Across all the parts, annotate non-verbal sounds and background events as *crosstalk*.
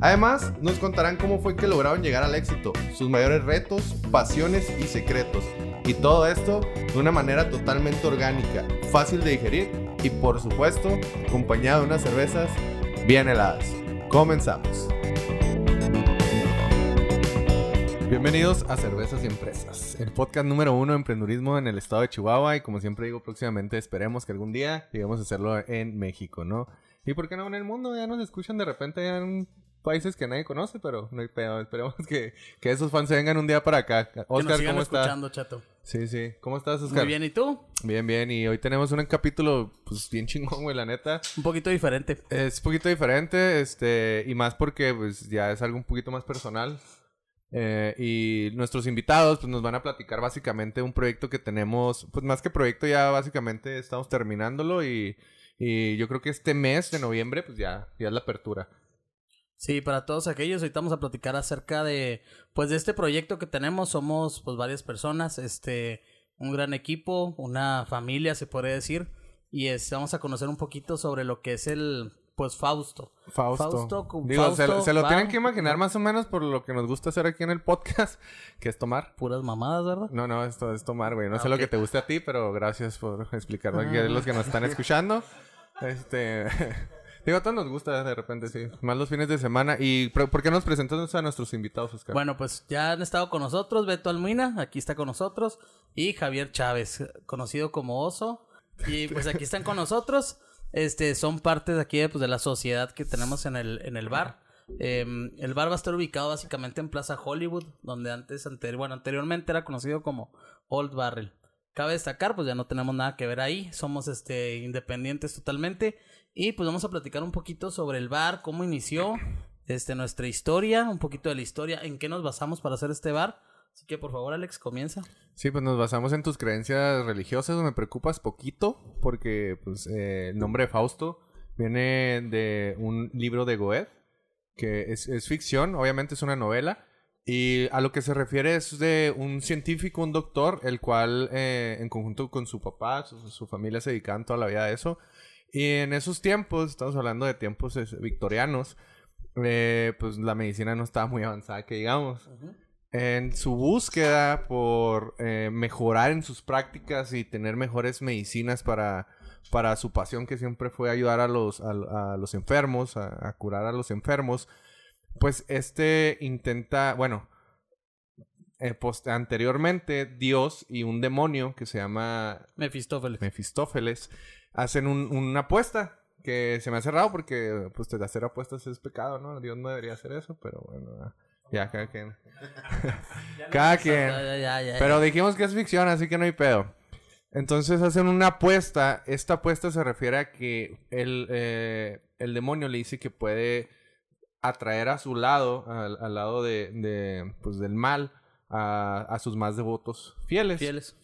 Además, nos contarán cómo fue que lograron llegar al éxito, sus mayores retos, pasiones y secretos. Y todo esto de una manera totalmente orgánica, fácil de digerir y por supuesto acompañado de unas cervezas bien heladas. Comenzamos. Bienvenidos a Cervezas y Empresas, el podcast número uno de emprendurismo en el estado de Chihuahua y como siempre digo próximamente esperemos que algún día lleguemos a hacerlo en México, ¿no? Y por qué no en el mundo, ya nos escuchan de repente en países que nadie conoce, pero no hay pedo. Esperemos que, que esos fans se vengan un día para acá. Oscar, que ¿cómo chato. Sí, sí. ¿Cómo estás, Oscar? Muy bien, ¿y tú? Bien, bien. Y hoy tenemos un capítulo, pues, bien chingón, güey, la neta. Un poquito diferente. Es un poquito diferente, este, y más porque, pues, ya es algo un poquito más personal. Eh, y nuestros invitados, pues, nos van a platicar básicamente un proyecto que tenemos, pues, más que proyecto, ya básicamente estamos terminándolo y, y yo creo que este mes de noviembre, pues, ya, ya es la apertura. Sí, para todos aquellos, ahorita vamos a platicar acerca de, pues, de este proyecto que tenemos. Somos, pues, varias personas, este, un gran equipo, una familia, se puede decir. Y este, vamos a conocer un poquito sobre lo que es el, pues, Fausto. Fausto. Fausto, con- Digo, se, Fausto se lo va- tienen que imaginar más o menos por lo que nos gusta hacer aquí en el podcast, *laughs* que es tomar. Puras mamadas, ¿verdad? No, no, esto es tomar, güey. No Ah, sé lo que te guste a ti, pero gracias por *laughs* explicarlo aquí a Ah. los que nos están escuchando. *laughs* Este... Digo, a todos nos gusta de repente, sí. Más los fines de semana. ¿Y por qué nos presentas a nuestros invitados, Oscar? Bueno, pues ya han estado con nosotros Beto Almuina, aquí está con nosotros, y Javier Chávez, conocido como Oso. Y *laughs* pues aquí están con nosotros. Este, son parte de aquí pues, de la sociedad que tenemos en el, en el bar. Em, el bar va a estar ubicado básicamente en Plaza Hollywood, donde antes, bueno, anteriormente era conocido como Old Barrel. Cabe destacar, pues ya no tenemos nada que ver ahí, somos este independientes totalmente y pues vamos a platicar un poquito sobre el bar, cómo inició, este nuestra historia, un poquito de la historia, en qué nos basamos para hacer este bar. Así que por favor, Alex, comienza. Sí, pues nos basamos en tus creencias religiosas. Me preocupas poquito porque pues, eh, el nombre Fausto viene de un libro de Goethe, que es, ficción, obviamente es una novela. Y a lo que se refiere es de un científico, un doctor, el cual eh, en conjunto con su papá, su, su familia se dedicaban toda la vida a eso. Y en esos tiempos, estamos hablando de tiempos victorianos, eh, pues la medicina no estaba muy avanzada, que digamos en su búsqueda por eh, mejorar en sus prácticas y tener mejores medicinas para, para su pasión que siempre fue ayudar a los, a, a los enfermos, a, a curar a los enfermos, pues este intenta, bueno, eh, post- anteriormente Dios y un demonio que se llama Mefistófeles. Mefistófeles hacen un- una apuesta que se me hace raro porque pues de hacer apuestas es pecado, ¿no? Dios no debería hacer eso, pero bueno, ya cada quien. *laughs* cada quien. Pero dijimos que es ficción, así que no hay pedo. Entonces hacen una apuesta. Esta apuesta se refiere a que el, eh, el demonio le dice que puede atraer a su lado, al, al lado de, de, pues, del mal, a, a sus más devotos fieles. Fieles.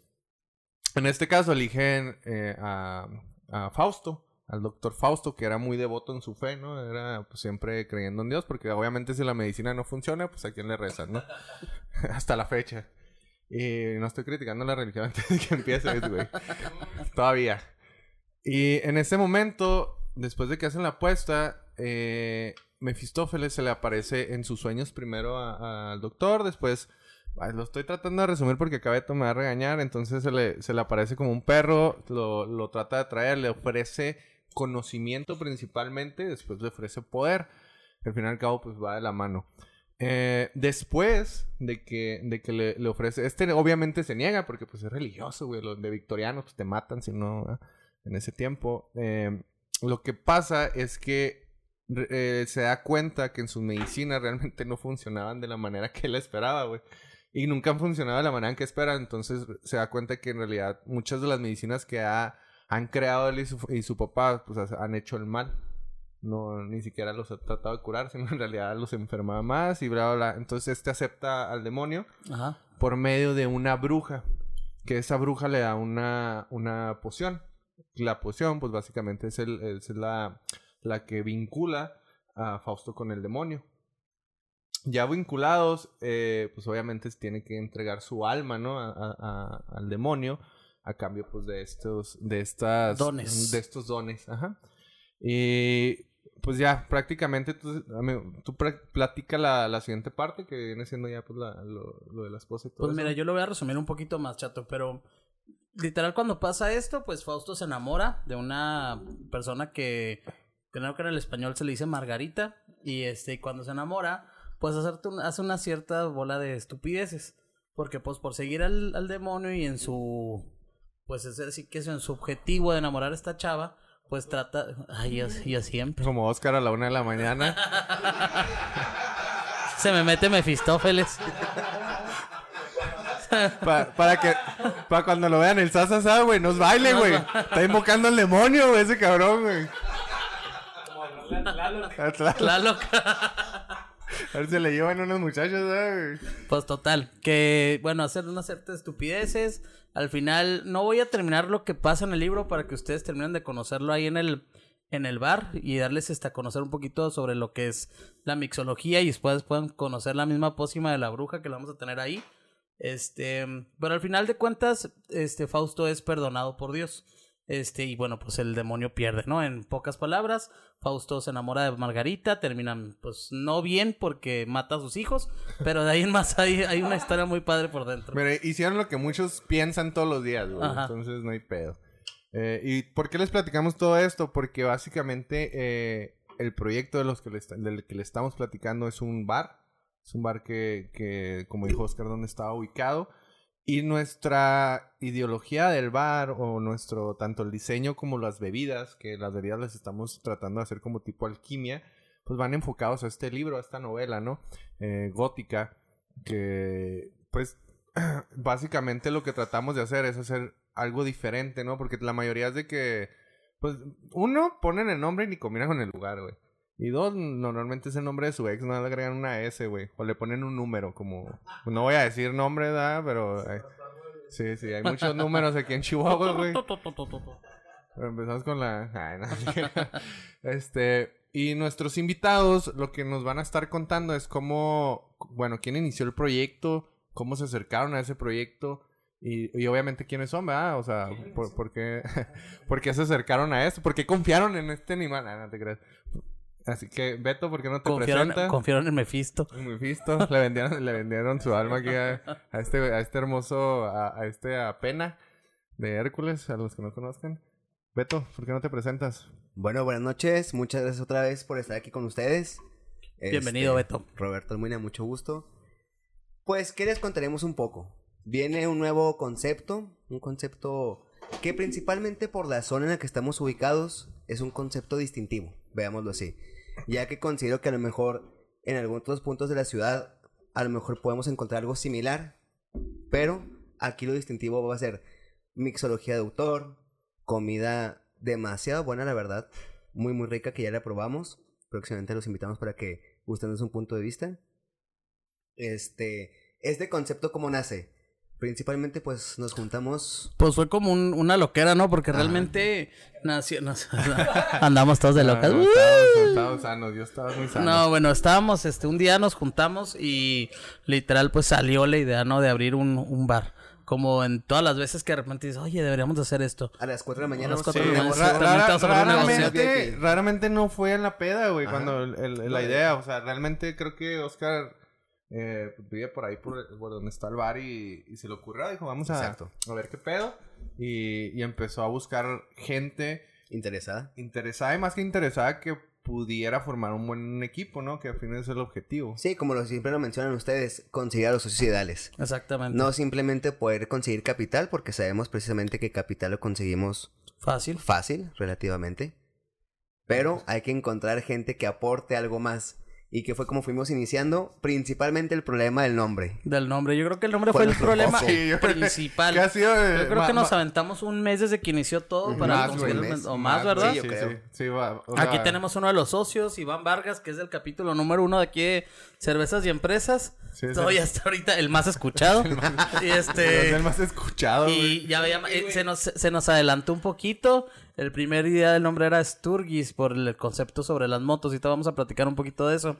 En este caso eligen eh, a, a Fausto, al doctor Fausto, que era muy devoto en su fe, ¿no? Era pues, siempre creyendo en Dios, porque obviamente si la medicina no funciona, pues a quién le rezan, ¿no? *laughs* Hasta la fecha. Y no estoy criticando la religión *laughs* antes de que empiece, güey. Todavía. Y en ese momento, después de que hacen la apuesta, eh, Mefistófeles se le aparece en sus sueños primero al doctor, después... Lo estoy tratando de resumir porque acabé de a regañar. Entonces se le, se le aparece como un perro, lo, lo trata de traer, le ofrece conocimiento principalmente, después le ofrece poder. Al fin y al cabo, pues va de la mano. Eh, después de que, de que le, le ofrece, este obviamente se niega porque pues es religioso, güey, los de victorianos pues, te matan si no, en ese tiempo. Eh, lo que pasa es que eh, se da cuenta que en sus medicinas realmente no funcionaban de la manera que él esperaba, güey. Y nunca han funcionado de la manera en que espera. Entonces se da cuenta que en realidad muchas de las medicinas que ha, han creado él y su, y su papá, pues han hecho el mal. no ni siquiera los ha tratado de curar, *laughs* sino en realidad los enfermaba más y bla, bla, bla. Entonces este acepta al demonio Ajá. por medio de una bruja, que esa bruja le da una, una poción. La poción, pues básicamente es, el, es la, la que vincula a Fausto con el demonio. Ya vinculados, eh, pues obviamente tiene que entregar su alma, ¿no? A- a- a- al demonio a cambio, pues, de estos, de estas... Dones. De estos dones, ajá. Y pues ya, prácticamente tú, tú platica la, la siguiente parte, que viene siendo ya, pues, la- lo, lo de la esposa y todo Pues eso. mira, yo lo voy a resumir un poquito más, chato, pero literal cuando pasa esto, pues Fausto se enamora de una persona que creo que en el español se le dice Margarita y este cuando se enamora, pues hacerte un- hace una cierta bola de estupideces, porque pues por seguir al, al demonio y en su pues es decir que es en su objetivo de enamorar a esta chava, pues trata ay, yo, yo siempre Como Oscar a la una de la mañana. se me mete Mefistófeles. Pa- para que... Para cuando lo vean el Sasa, güey, nos baile, güey. Está invocando al demonio, güey, ese cabrón, güey. Claro. La loca. A ver si le llevan unos muchachos, ¿eh, güey. Pues total, que bueno, hacer unas ciertas estupideces. Al final no voy a terminar lo que pasa en el libro para que ustedes terminen de conocerlo ahí en el en el bar y darles este, a conocer un poquito sobre lo que es la mixología y después puedan conocer la misma pócima de la bruja que la vamos a tener ahí. Este, pero al final de cuentas, este Fausto es perdonado por Dios. Este, y bueno, pues el demonio pierde, ¿no? En pocas palabras, Fausto se enamora de Margarita, terminan, pues no bien porque mata a sus hijos, pero de ahí en más hay, hay una historia muy padre por dentro. Mira, hicieron lo que muchos piensan todos los días, güey. Ajá. Entonces no hay pedo. Eh, ¿Y por qué les platicamos todo esto? Porque básicamente eh, el proyecto de los que le del que le estamos platicando es un bar. Es un bar que, que como dijo Oscar, donde estaba ubicado. Y nuestra ideología del bar, o nuestro, tanto el diseño como las bebidas, que las bebidas las estamos tratando de hacer como tipo alquimia, pues van enfocados a este libro, a esta novela, ¿no? Eh, gótica, que pues *clears throat* básicamente lo que tratamos de hacer es hacer algo diferente, ¿no? Porque la mayoría es de que, pues, uno, ponen el nombre y ni combinan con el lugar, güey. Y dos, normalmente es el nombre de su ex, no le agregan una S, güey. O le ponen un número, como... No voy a decir nombre, ¿verdad? Pero... sí, sí, hay muchos números aquí en Chihuahua, güey. Pero empezamos con la... Ay, no. *laughs* este... Y nuestros invitados lo que nos van a estar contando es cómo... Bueno, quién inició el proyecto, cómo se acercaron a ese proyecto... Y, y obviamente quiénes son, ¿verdad? O sea, por, por qué, *laughs* por qué se acercaron a esto? ¿Por qué confiaron en este animal? Ah, no te creas. Así que, Beto, ¿por qué no te Confiaron, presentas? confiaron en Mephisto. Muy visto. Le vendieron, le vendieron su alma aquí a, a este, a este hermoso, a, a este a Pena de Hércules, a los que no conozcan. Beto, ¿por qué no te presentas? Bueno, buenas noches. Muchas gracias otra vez por estar aquí con ustedes. Bienvenido, Este, Beto. Roberto Almuina, mucho gusto. Pues, ¿qué les contaremos un poco? Viene un nuevo concepto, un concepto que principalmente por la zona en la que estamos ubicados es un concepto distintivo, veámoslo así. Ya que considero que a lo mejor en algunos puntos de la ciudad a lo mejor podemos encontrar algo similar, pero aquí lo distintivo va a ser mixología de autor, comida demasiado buena, la verdad, muy muy rica que ya la probamos. Próximamente los invitamos para que gusten un punto de vista. Este, este concepto cómo nace? Principalmente pues nos juntamos Pues fue como un- una loquera, ¿no? Porque realmente nació, nos- *laughs* *laughs* andamos todos de locas. Ah, no, ¡Uh! estábamos, estábamos sanos, yo estaba muy sano. No, bueno, estábamos, este, un día nos juntamos y literal pues salió la idea, ¿no? De abrir un, un bar. Como en todas las veces que de repente dices, oye, deberíamos de hacer esto. a las 4 de la mañana. las a cuatro de la mañana, rara- raramente, raramente no fue en la peda, güey, Ajá. cuando el- el- la idea, o sea, realmente creo que Oscar eh, vive por ahí, por, por donde está el bar y, y se le ocurrió, dijo, vamos a, a ver qué pedo, y, y empezó a buscar gente Interesada. interesada y más que interesada que pudiera formar un buen equipo, ¿no? Que al fin es el objetivo. Sí, como lo, siempre lo mencionan ustedes, conseguir a los socios ideales. Exactamente. No simplemente poder conseguir capital, porque sabemos precisamente que capital lo conseguimos Fácil. fácil, relativamente. Pero hay que encontrar gente que aporte algo más. Y que fue como fuimos iniciando, principalmente el problema del nombre. Del nombre. Yo creo que el nombre Fue fue el problema. Sí, yo creo que- principal. que ha sido, eh, Yo creo ma- que nos ma- aventamos un mes desde que inició todo para Más, conseguir el- mes. o más, ¿verdad? yo Sí, creo. sí, sí, va, o Aquí tenemos uno de los socios, Iván Vargas, que es del capítulo número uno de aquí de Cervezas y Empresas. Sí, sí. Todavía hasta ahorita el más escuchado. *laughs* y Es este... *laughs* el más escuchado, güey. Y ya veía, eh, se, nos, se nos adelantó un poquito. El primer idea del nombre era Sturgis por el concepto sobre las motos. Y te vamos a platicar un poquito de eso.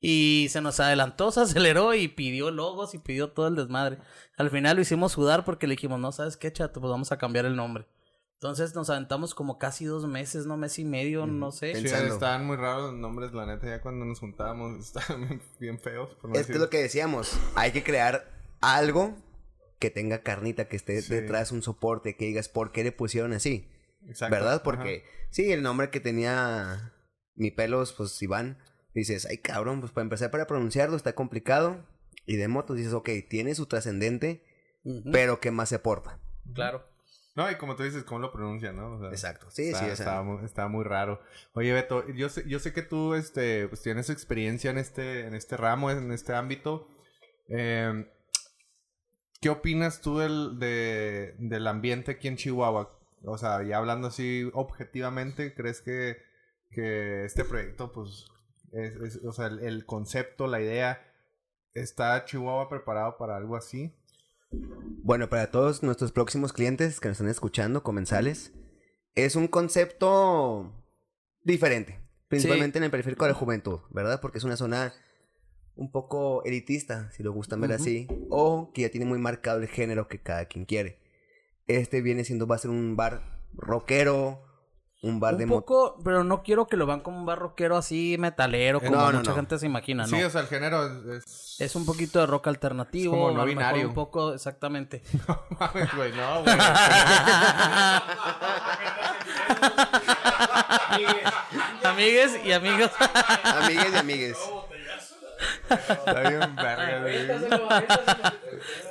Y se nos adelantó, *laughs* se aceleró y pidió logos y pidió todo el desmadre. Al final lo hicimos sudar porque le dijimos, no, ¿sabes qué, chato? Pues vamos a cambiar el nombre. Entonces nos aventamos como casi dos meses, no mes y medio, no sé. Sí, pensando. estaban muy raros los nombres, la neta, ya cuando nos juntábamos *laughs* estaban bien, bien feos. por no Esto decir- es lo que decíamos. Hay que crear algo que tenga carnita, que esté Sí. detrás un soporte, que digas por qué le pusieron así. Exacto, ¿Verdad? ajá. Porque sí, el nombre que tenía mi pelos, pues Iván, dices, ay cabrón, pues para empezar para pronunciarlo está complicado. Y de motos dices, ok, tiene su trascendente, pero ¿qué más se aporta? Claro. No, y como tú dices, ¿cómo lo pronuncian, no? O sea, Exacto, sí, está, sí, o sea, estaba muy, estaba muy raro. Oye, Beto, yo sé, yo sé que tú este, pues, tienes experiencia en este, en este ramo, en este ámbito. Eh, ¿Qué opinas tú del, de- del ambiente aquí en Chihuahua? O sea, ya hablando así objetivamente, ¿crees que, que este proyecto, pues, es, es- o sea, el, el concepto, la idea, ¿está Chihuahua preparado para algo así? Bueno, para todos nuestros próximos clientes que nos están escuchando, comensales, es un concepto diferente. Principalmente en el periférico de la juventud, ¿verdad? Porque es una zona un poco elitista, si lo gustan ver así, o que ya tiene muy marcado el género que cada quien quiere. Este viene siendo, va a ser un bar rockero, un bar de Un poco, pero no quiero que lo vean como un barroquero así metalero, Eh, como no, no, mucha no. gente se imagina, ¿no? Sí, o sea, el género es... es... Un poquito de rock alternativo, Es como no binario. un poco, exactamente. *laughs* Mames, güey, no, güey. *laughs* Amigues y amigos. Amigues y amigues. Está bien verga, güey.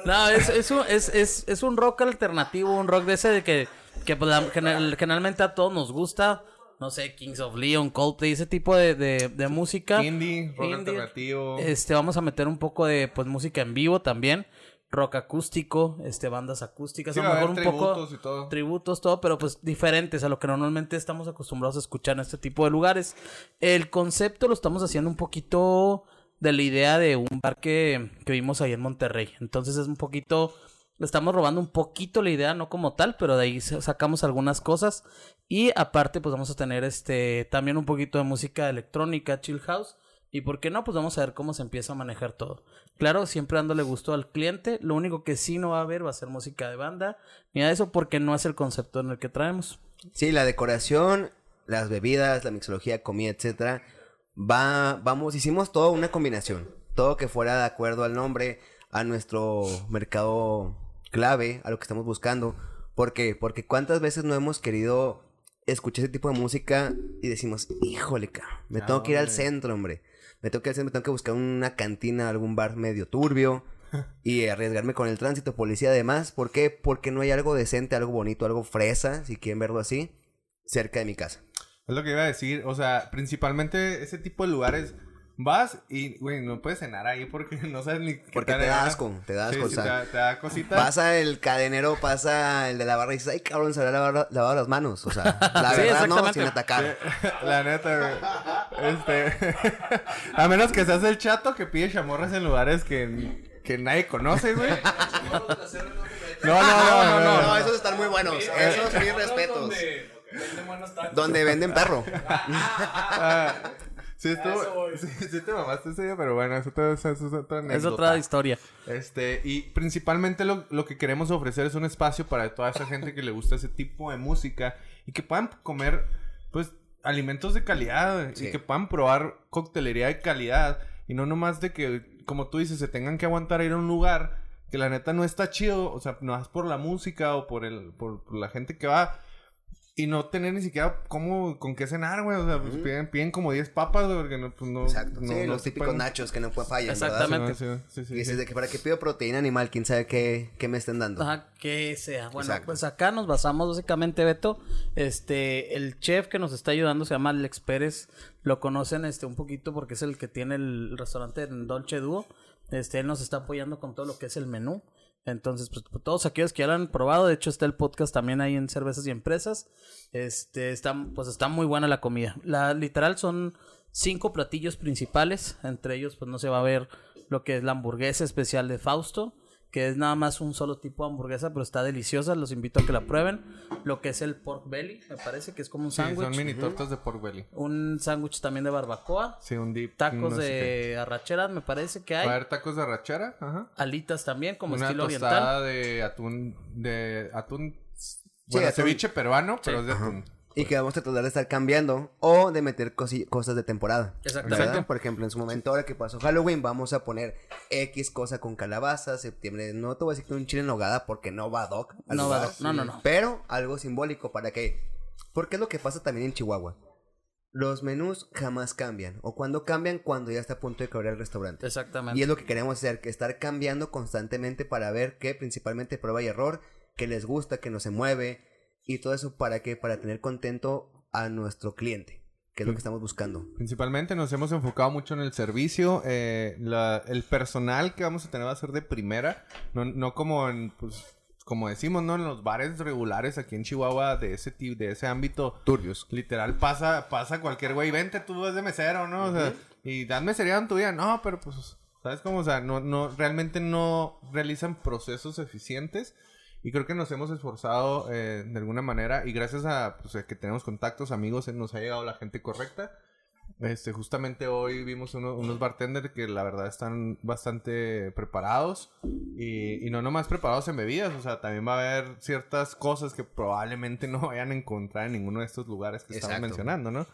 no, es, es, un, es, es, es un rock alternativo, un rock de ese de que, que pues, la- general- generalmente a todos nos gusta. No sé, Kings of Leon, Coldplay, ese tipo de, de, de música. Indie, rock Indie. alternativo. Este, vamos a meter un poco de pues música en vivo también. Rock acústico, este, bandas acústicas, Sí, a lo mejor un poco tributos y todo. tributos, todo, pero pues diferentes a lo que normalmente estamos acostumbrados a escuchar en este tipo de lugares. El concepto lo estamos haciendo un poquito de la idea de un bar que, vimos ahí en Monterrey. Entonces es un poquito, le estamos robando un poquito la idea, no como tal, pero de ahí sa- sacamos algunas cosas. Y aparte, pues vamos a tener este también un poquito de música electrónica, chill house. Y por qué no, pues vamos a ver cómo se empieza a manejar todo. Claro, siempre dándole gusto al cliente. Lo único que sí no va a haber va a ser música de banda. Ni de eso porque no es el concepto en el que traemos. Sí, la decoración, las bebidas, la mixología, comida, etcétera. Va, vamos, hicimos todo una combinación. Todo que fuera de acuerdo al nombre, a nuestro mercado clave, a lo que estamos buscando. ¿Por qué? Porque cuántas veces no hemos querido escuchar ese tipo de música y decimos, híjole, cabrón, me ¿A tengo que ir al dónde? centro, hombre. Me tengo que ir al centro, me tengo que buscar una cantina, algún bar medio turbio. *laughs* Y arriesgarme con el tránsito, policía además. ¿Por qué? Porque no hay algo decente, algo bonito, algo fresa, si quieren verlo así, cerca de mi casa. Es lo que iba a decir. O sea, principalmente ese tipo de lugares. Vas y, güey, no puedes cenar ahí porque *laughs* no sabes ni qué Porque te da asco, te da asco. sí, o sea, te, da, te da cosita. pasa el cadenero, pasa el de la barra y dices, ay cabrón, se había lavado, lavado las manos. O sea, *laughs* la Sí, verdad no, sin atacar. *laughs* La neta, güey. Este. a menos que seas el chato que pide chamorras en lugares que, que nadie conoce, güey. No, no, no, no, no. No, esos están muy buenos. Esos mis respetos. Donde venden perro. *laughs* Ah, sí, estuvo. Sí, sí te mamaste ese día, pero bueno, eso es otra anécdota. Es otra historia. Este, y principalmente lo, lo que queremos ofrecer es un espacio para toda esa gente que le gusta ese tipo de música y que puedan comer, pues, alimentos de calidad Sí. y que puedan probar coctelería de calidad y no nomás de que, como tú dices, se tengan que aguantar a ir a un lugar que la neta no está chido, o sea, no es por la música o por, el, por, por la gente que va. Y no tener ni siquiera cómo, con qué cenar, güey. O sea, pues piden, piden como 10 papas, güey, porque no, pues no. Exacto. no- sí, no los típicos pueden- nachos que no pueden fallar, Exactamente. ¿verdad? Sí, sí, sí, Y dices sí. de que para qué pido proteína animal, quién sabe qué, qué me estén dando. Ajá, que sea. Bueno, Exacto. pues acá nos basamos básicamente, Beto. Este, el chef que nos está ayudando se llama Alex Pérez. Lo conocen este un poquito porque es el que tiene el restaurante en Dolce Duo. Este, él nos está apoyando con todo lo que es el menú. Entonces, pues todos aquellos que ya lo han probado, de hecho está el podcast también ahí en Cervezas y Empresas. Este, está, pues está muy buena la comida. La literal son cinco platillos principales. Entre ellos, pues no se va a ver lo que es la hamburguesa especial de Fausto, que es nada más un solo tipo de hamburguesa, pero está deliciosa. Los invito a que la prueben. Lo que es el pork belly, me parece que es como un Sí, son sándwich. mini tortas de pork belly. un sándwich también de barbacoa. Sí, un dip. Tacos no de arracheras, me parece que hay. Va a haber tacos de rachera, ajá. Alitas también, como Una estilo tostada oriental. de atún, de atún, bueno, ceviche peruano, pero es de atún. Y que vamos a tratar de estar cambiando o de meter cosas de temporada. Exactamente. Por ejemplo, en su momento, ahora que pasó Halloween, vamos a poner X cosa con calabaza. Septiembre, no te voy a decir que un chile en nogada porque no va doc. No va doc, no, no, no. Pero algo simbólico para que. Porque es lo que pasa también en Chihuahua. Los menús jamás cambian. O cuando cambian, cuando ya está a punto de quebrar el restaurante. Exactamente. Y es lo que queremos hacer, que estar cambiando constantemente para ver que principalmente prueba y error, que les gusta, que no se mueve y todo eso para que para tener contento a nuestro cliente, que es lo que estamos buscando. Principalmente nos hemos enfocado mucho en el servicio. eh, la- el personal que vamos a tener va a ser de primera. No, no como en, pues, como decimos, ¿no? En los bares regulares aquí en Chihuahua de ese tipo, de ese ámbito. Turbios. Literal, pasa, pasa cualquier güey, vente, tú vas de mesero, ¿no? O sea, y dan mesería en tu vida. No, pero pues, ¿sabes cómo? O sea, no, no, realmente no realizan procesos eficientes. Y creo que nos hemos esforzado eh, de alguna manera. Y gracias a, pues, que tenemos contactos, amigos, eh, nos ha llegado la gente correcta. Este, justamente hoy vimos uno- unos bartenders que la verdad están bastante preparados y, y no nomás preparados en bebidas, o sea, también va a haber ciertas cosas que probablemente *laughs* no vayan a encontrar en ninguno de estos lugares que estamos mencionando, ¿no?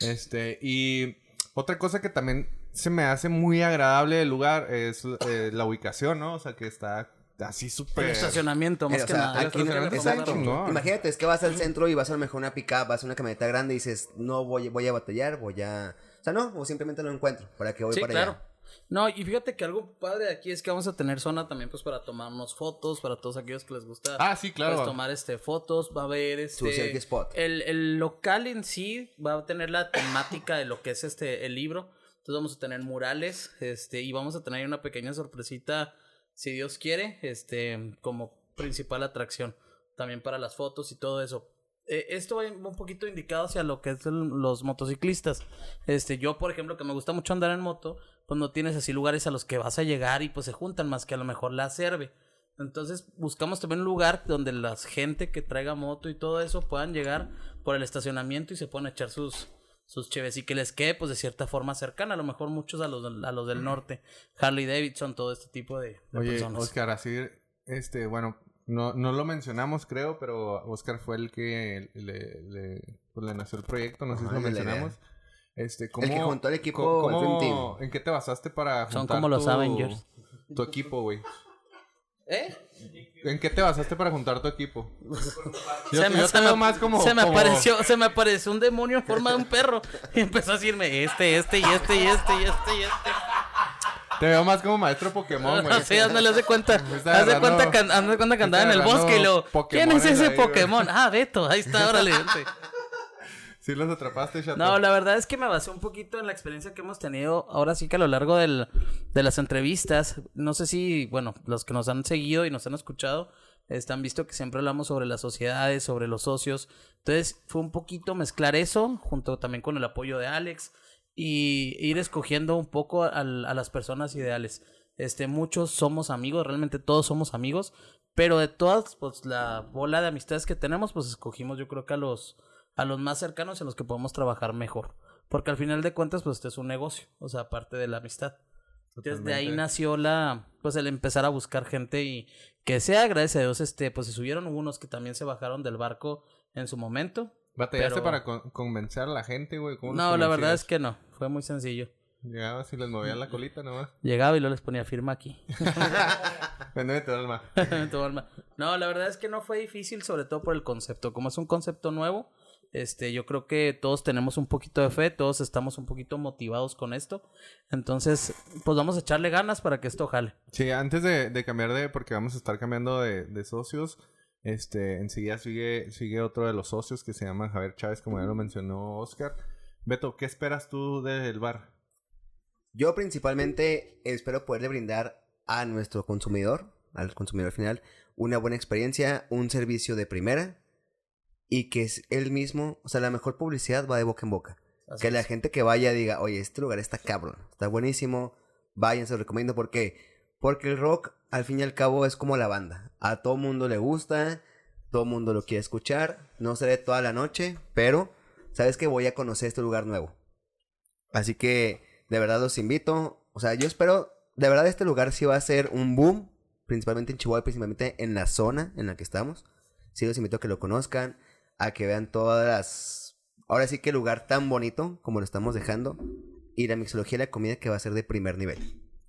Este, y otra cosa que también se me hace muy agradable del lugar es eh, la ubicación, ¿no? O sea, que está así El súper... estacionamiento, más Eh, o que sea, nada. aquí exacto, no. Imagínate, es que vas al centro y vas a lo mejor una pick vas a una camioneta grande y dices, no voy, voy a batallar, voy a... O sea, no, o simplemente lo encuentro, para que voy Sí, para claro. allá. No, y fíjate que algo padre de aquí es que vamos a tener zona también pues para tomarnos fotos, para todos aquellos que les gusta Ah, sí, claro. pues, tomar este fotos, va a haber este spot. El, el local en sí va a tener la temática de lo que es este el libro. Entonces vamos a tener murales, este, y vamos a tener una pequeña sorpresita, si Dios quiere, este, como principal atracción. También para las fotos y todo eso. Eh, esto va un poquito indicado hacia lo que es los motociclistas. Este, yo, por ejemplo, que me gusta mucho andar en moto, pues no tienes así lugares a los que vas a llegar y pues se juntan más que a lo mejor la cerve. Entonces buscamos también un lugar donde la gente que traiga moto y todo eso puedan llegar por el estacionamiento y se puedan echar sus sus cheves y que les quede pues de cierta forma cercana, a lo mejor muchos a los del- a los del norte, Harley Davidson, todo este tipo de, de Oye, personas. Oscar, así, este, bueno, no, no lo mencionamos, creo, pero Oscar fue el que le, le, pues, le nació el proyecto, no sé si lo mencionamos. Este, ¿cómo, El que juntó al equipo, el cómo- Dream Team. ¿En qué te basaste para Son juntar como los tu- Avengers. Tu equipo, güey. ¿Eh? ¿En qué te basaste para juntar tu equipo? *laughs* Yo, se me, yo te veo más como... se me como- apareció se me apareció un demonio en forma de un perro y empezó a decirme este este y este y este y este y este Te veo más como maestro Pokémon, güey. *laughs* sí ándale haz de cuenta haz de cuenta que cuenta que andaba en el bosque y lo ¿quién es ese ahí. Pokémon? ah Beto ahí está órale vente Los atrapaste. No, la verdad es que me basé un poquito en la experiencia que hemos tenido ahora sí que a lo largo del, de las entrevistas. No sé si, bueno, los que nos han seguido y nos han escuchado han visto que siempre hablamos sobre las sociedades, sobre los socios. Entonces fue un poquito mezclar eso junto también con el apoyo de Alex y ir escogiendo un poco al- a, las personas ideales. Este, muchos somos amigos, realmente todos somos amigos, pero de todas, pues la bola de amistades que tenemos, pues escogimos yo creo que a los a los más cercanos en los que podemos trabajar mejor. Porque al final de cuentas, pues este es un negocio, o sea, aparte de la amistad. Entonces de ahí nació la, pues el empezar a buscar gente y que sea, gracias a Dios, este, pues se subieron unos que también se bajaron del barco en su momento. ¿Batallaste pero- para con- convencer a la gente, güey? ¿Cómo los No, la verdad es que no, fue muy sencillo. Llegaba si les movían la colita nomás. Llegaba y luego les ponía firma aquí. *laughs* Véndeme tu alma. *laughs* Tu alma. no, la verdad es que no fue difícil, sobre todo por el concepto. Como es un concepto nuevo, este, yo creo que todos tenemos un poquito de fe, todos estamos un poquito motivados con esto. Entonces, pues vamos a echarle ganas para que esto jale. Sí, antes de, de cambiar de, porque vamos a estar cambiando de, de socios, este, enseguida sigue, sigue otro de los socios que se llama Javier Chávez, como ya lo mencionó Oscar. Beto, ¿qué esperas tú del bar? Yo principalmente espero poderle brindar a nuestro consumidor, al consumidor final, una buena experiencia, un servicio de primera y que es él mismo, o sea, la mejor publicidad va de boca en boca. Así que la gente que vaya diga, oye, este lugar está cabrón, está buenísimo, vayan, se lo recomiendo. ¿Por qué? Porque el rock, al fin y al cabo, es como la banda. A todo mundo le gusta, todo mundo lo quiere escuchar, no seré toda la noche, pero sabes que voy a conocer este lugar nuevo. Así que, de verdad los invito. O sea, yo espero, de verdad este lugar sí va a ser un boom, principalmente en Chihuahua, principalmente en la zona en la que estamos. Sí los invito a que lo conozcan, a que vean todas las... Ahora sí que lugar tan bonito como lo estamos dejando. Y la mixología y la comida que va a ser de primer nivel.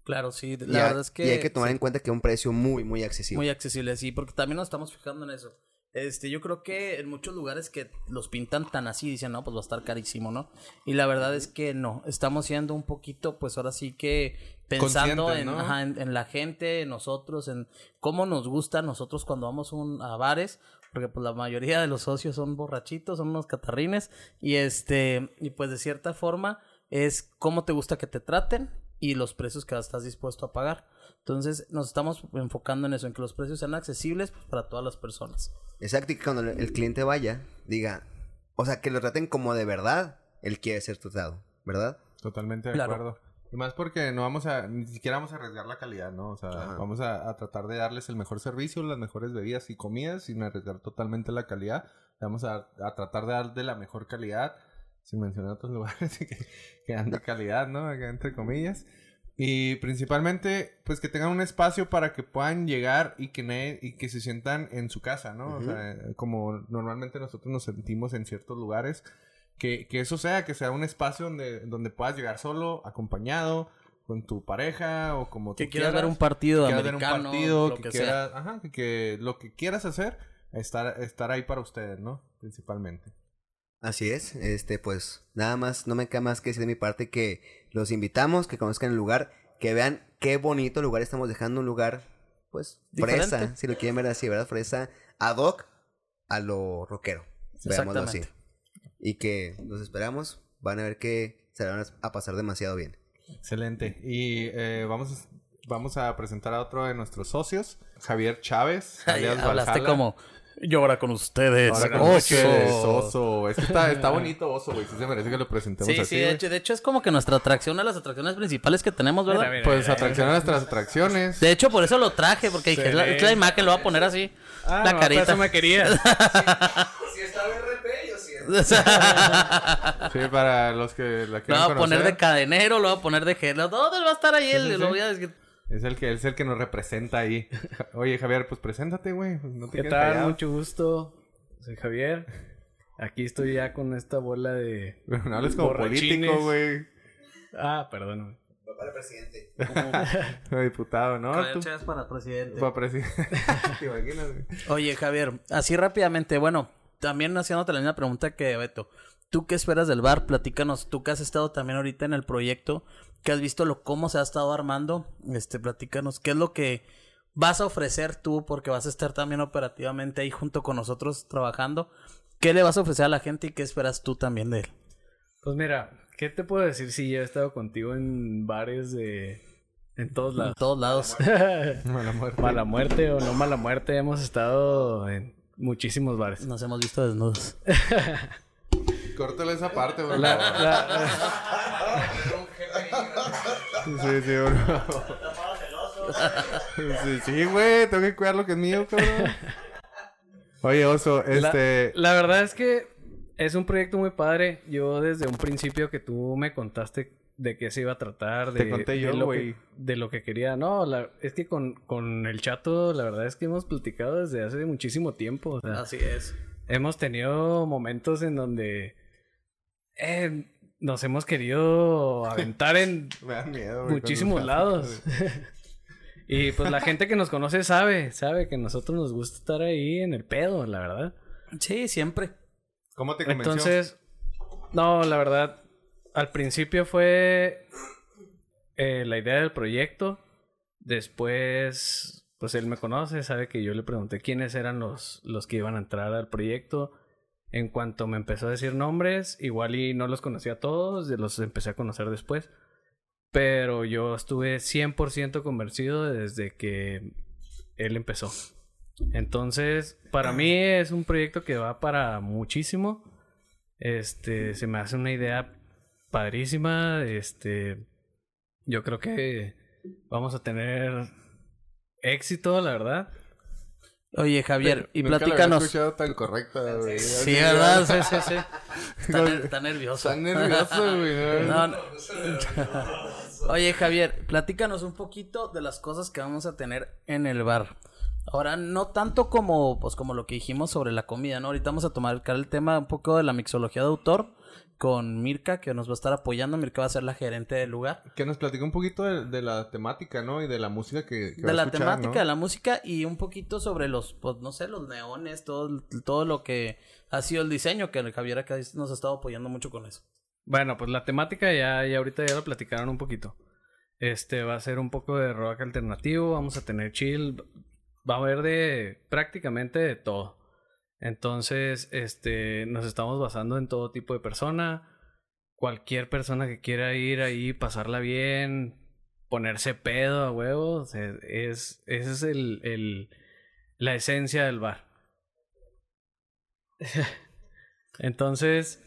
Claro, sí, Y la a- verdad es que... y hay que tomar sí. en cuenta que es un precio muy, muy accesible. Muy accesible, sí, porque también nos estamos fijando en eso. Este, yo creo que en muchos lugares que los pintan tan así, dicen, no, pues va a estar carísimo, ¿no? Y la verdad es que no, estamos siendo un poquito, pues ahora sí que pensando Conscientes, en, ¿no? ajá, en, en la gente, en nosotros, en cómo nos gusta a nosotros cuando vamos un- a bares, porque pues la mayoría de los socios son borrachitos, son unos catarrines, y este, y pues de cierta forma es cómo te gusta que te traten y los precios que estás dispuesto a pagar. Entonces nos estamos enfocando en eso, en que los precios sean accesibles pues, para todas las personas. Exacto, y que cuando el cliente vaya, diga, o sea, que lo traten como de verdad él quiere ser tratado, ¿verdad? Totalmente de Claro. acuerdo. Y más porque no vamos a, ni siquiera vamos a arriesgar la calidad, ¿no? O sea, Ajá. vamos a, a tratar de darles el mejor servicio, las mejores bebidas y comidas sin arriesgar totalmente la calidad. Vamos a, a tratar de dar de la mejor calidad, sin mencionar otros *laughs* lugares que, que dan de calidad, ¿no? Entre comillas. Y principalmente, pues que tengan un espacio para que puedan llegar y que, ne- y que se sientan en su casa, ¿no? Ujú. O sea, como normalmente nosotros nos sentimos en ciertos lugares. Que, que eso sea, que sea un espacio donde, donde puedas llegar solo, acompañado, con tu pareja o como Que tú quieras ver un partido quieras ver americano, un partido, lo que, que, quieras, sea. ajá, que, que lo que quieras hacer, estar, estar ahí para ustedes, ¿no? Principalmente. Así es, este, pues nada más, no me queda más que decir de mi parte que los invitamos, que conozcan el lugar, que vean qué bonito lugar estamos dejando, un lugar, pues, Diferente. fresa, si lo quieren ver así, ¿verdad? Fresa, ad hoc a lo rockero, veámoslo así. Y que los esperamos, van a ver que se van a pasar demasiado bien. Excelente. Y eh, vamos, a- vamos a presentar a otro de nuestros socios, Javier Chávez. *laughs* Ay, hablaste Valhalla. como yo ahora con ustedes. Ahora con oso". ustedes, oso. Es que está, está bonito oso, güey. Sí se merece que lo presentemos Sí, así, sí, de hecho, de hecho es como que nuestra atracción, una de las atracciones principales que tenemos, ¿verdad? Mira, mira. Pues atracción a nuestras atracciones. De hecho, por eso lo traje, porque dije, es la, es la imagen, lo voy a poner así. Ah, la no, carita. Eso me quería. *laughs* Yo sí. Sí, para los que la Lo voy a poner de cadenero, lo voy a poner de gelo. ¿Dónde va a estar ahí él? Sí, sí, Lo sí. voy a decir. Es el que es el que nos representa ahí. Oye, Javier, pues preséntate, güey. No te ¿Qué tal? callado. Mucho gusto. Soy Javier. Aquí estoy ya con esta bola de. *laughs* No hables como político, güey. Ah, perdón. Para presidente. *laughs* Diputado, ¿no? Javier para presidente. para presidente. *laughs* ¿Te imaginas, güey? Oye, Javier, así rápidamente, bueno, también haciéndote la misma pregunta que Beto. ¿Tú qué esperas del bar? Platícanos, tú que has estado también ahorita en el proyecto, que has visto lo cómo se ha estado armando, este, platícanos, ¿qué es lo que vas a ofrecer tú? Porque vas a estar también operativamente ahí junto con nosotros trabajando. ¿Qué le vas a ofrecer a la gente y qué esperas tú también de él? Pues mira, ¿qué te puedo decir si yo he estado contigo en bares de. En todos En lados? todos lados. *laughs* Mala muerte. mala muerte o no mala muerte, hemos estado en muchísimos bares. Nos hemos visto desnudos. *laughs* Córtale esa parte, güey. La- la- *laughs* Sí, sí, bro. Sí, sí, güey. Tengo que cuidar lo que es mío, cabrón. Oye, Oso, La- este... La, verdad es que es un proyecto muy padre. Yo desde un principio que tú me contaste de qué se iba a tratar, de, Te conté de lo que, de lo que quería. No, la- es que con, con el chato, la verdad es que hemos platicado desde hace muchísimo tiempo. o sea, Así es. hemos tenido momentos en donde eh, nos hemos querido aventar en *laughs* Me da miedo, güey, muchísimos lados. *laughs* y pues la gente que nos conoce sabe, sabe que a nosotros nos gusta estar ahí en el pedo, la verdad. Sí, siempre. ¿Cómo te convenció? Entonces, no, la verdad, al principio fue eh, la idea del proyecto. Después, pues él me conoce, sabe que yo le pregunté quiénes eran los, los que iban a entrar al proyecto. En cuanto me empezó a decir nombres, igual y no los conocía a todos, los empecé a conocer después. Pero yo estuve 100% convencido desde que él empezó. Entonces, para mí es un proyecto que va para muchísimo. Este, se me hace una idea padrísima. Este, yo creo que vamos a tener éxito, la verdad. Oye, Javier, y Nunca la había platícanos. escuchado tan correcta, güey. Sí, ¿verdad? Sí, sí, sí. Está, ner- está nervioso. Está nervioso, güey. No, ¿no? no. *laughs* Oye, Javier, platícanos un poquito de las cosas que vamos a tener en el bar. Ahora, no tanto como, pues, como lo que dijimos sobre la comida, ¿no? Ahorita vamos a tomar el tema un poco de la mixología de autor con Mirka, que nos va a estar apoyando. Mirka va a ser la gerente del lugar. Que nos platica un poquito de, de la temática, ¿no? Y de la música que, que va de a la escuchar, temática ¿no? de la música y un poquito sobre los, pues, no sé, los neones, todo, todo lo que ha sido el diseño, que Javier acá nos ha estado apoyando mucho con eso. Bueno, pues la temática ya, ya ahorita ya lo platicaron un poquito. Este va a ser un poco de rock alternativo, vamos a tener chill, va a haber de prácticamente de todo. Entonces, este, nos estamos basando en todo tipo de persona. Cualquier persona que quiera ir ahí, pasarla bien, ponerse pedo a huevo, o sea, es, esa es el, el, la esencia del bar. *laughs* Entonces,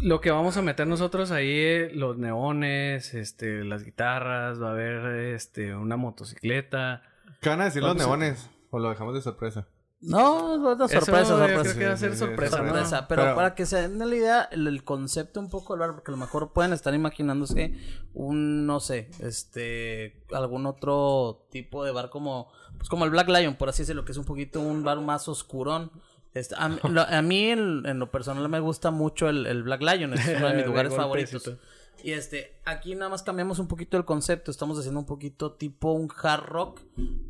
lo que vamos a meter nosotros ahí, eh, los neones, este, las guitarras, va a haber este, una motocicleta. ¿Qué van a decir los a- neones? ¿O lo dejamos de sorpresa? No, es una Eso sorpresa, yo sorpresa. creo que va a ser Sí, sí, sí, sorpresa, pero, Pero- para que se den la idea, el, el concepto un poco del bar, porque a lo mejor pueden estar imaginándose un, no sé, este, algún otro tipo de bar como, pues como el Black Lion, por así decirlo, que es un poquito un bar más oscurón. Este, a, mí- lo- a mí, en, en lo personal, me gusta mucho el, el Black Lion, es *laughs* uno de mis lugares favoritos. Y este, aquí nada más cambiamos un poquito el concepto. Estamos haciendo un poquito tipo un hard rock,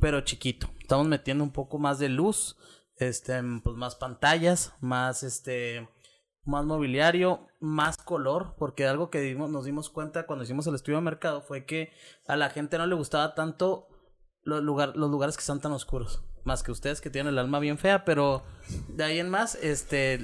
pero chiquito. Estamos metiendo un poco más de luz, este, pues más pantallas, más este, más mobiliario, más color, porque algo que dimos- nos dimos cuenta cuando hicimos el estudio de mercado fue que a la gente no le gustaba tanto los, lugar, los lugares que están tan oscuros. Más que ustedes que tienen el alma bien fea, pero de ahí en más, este,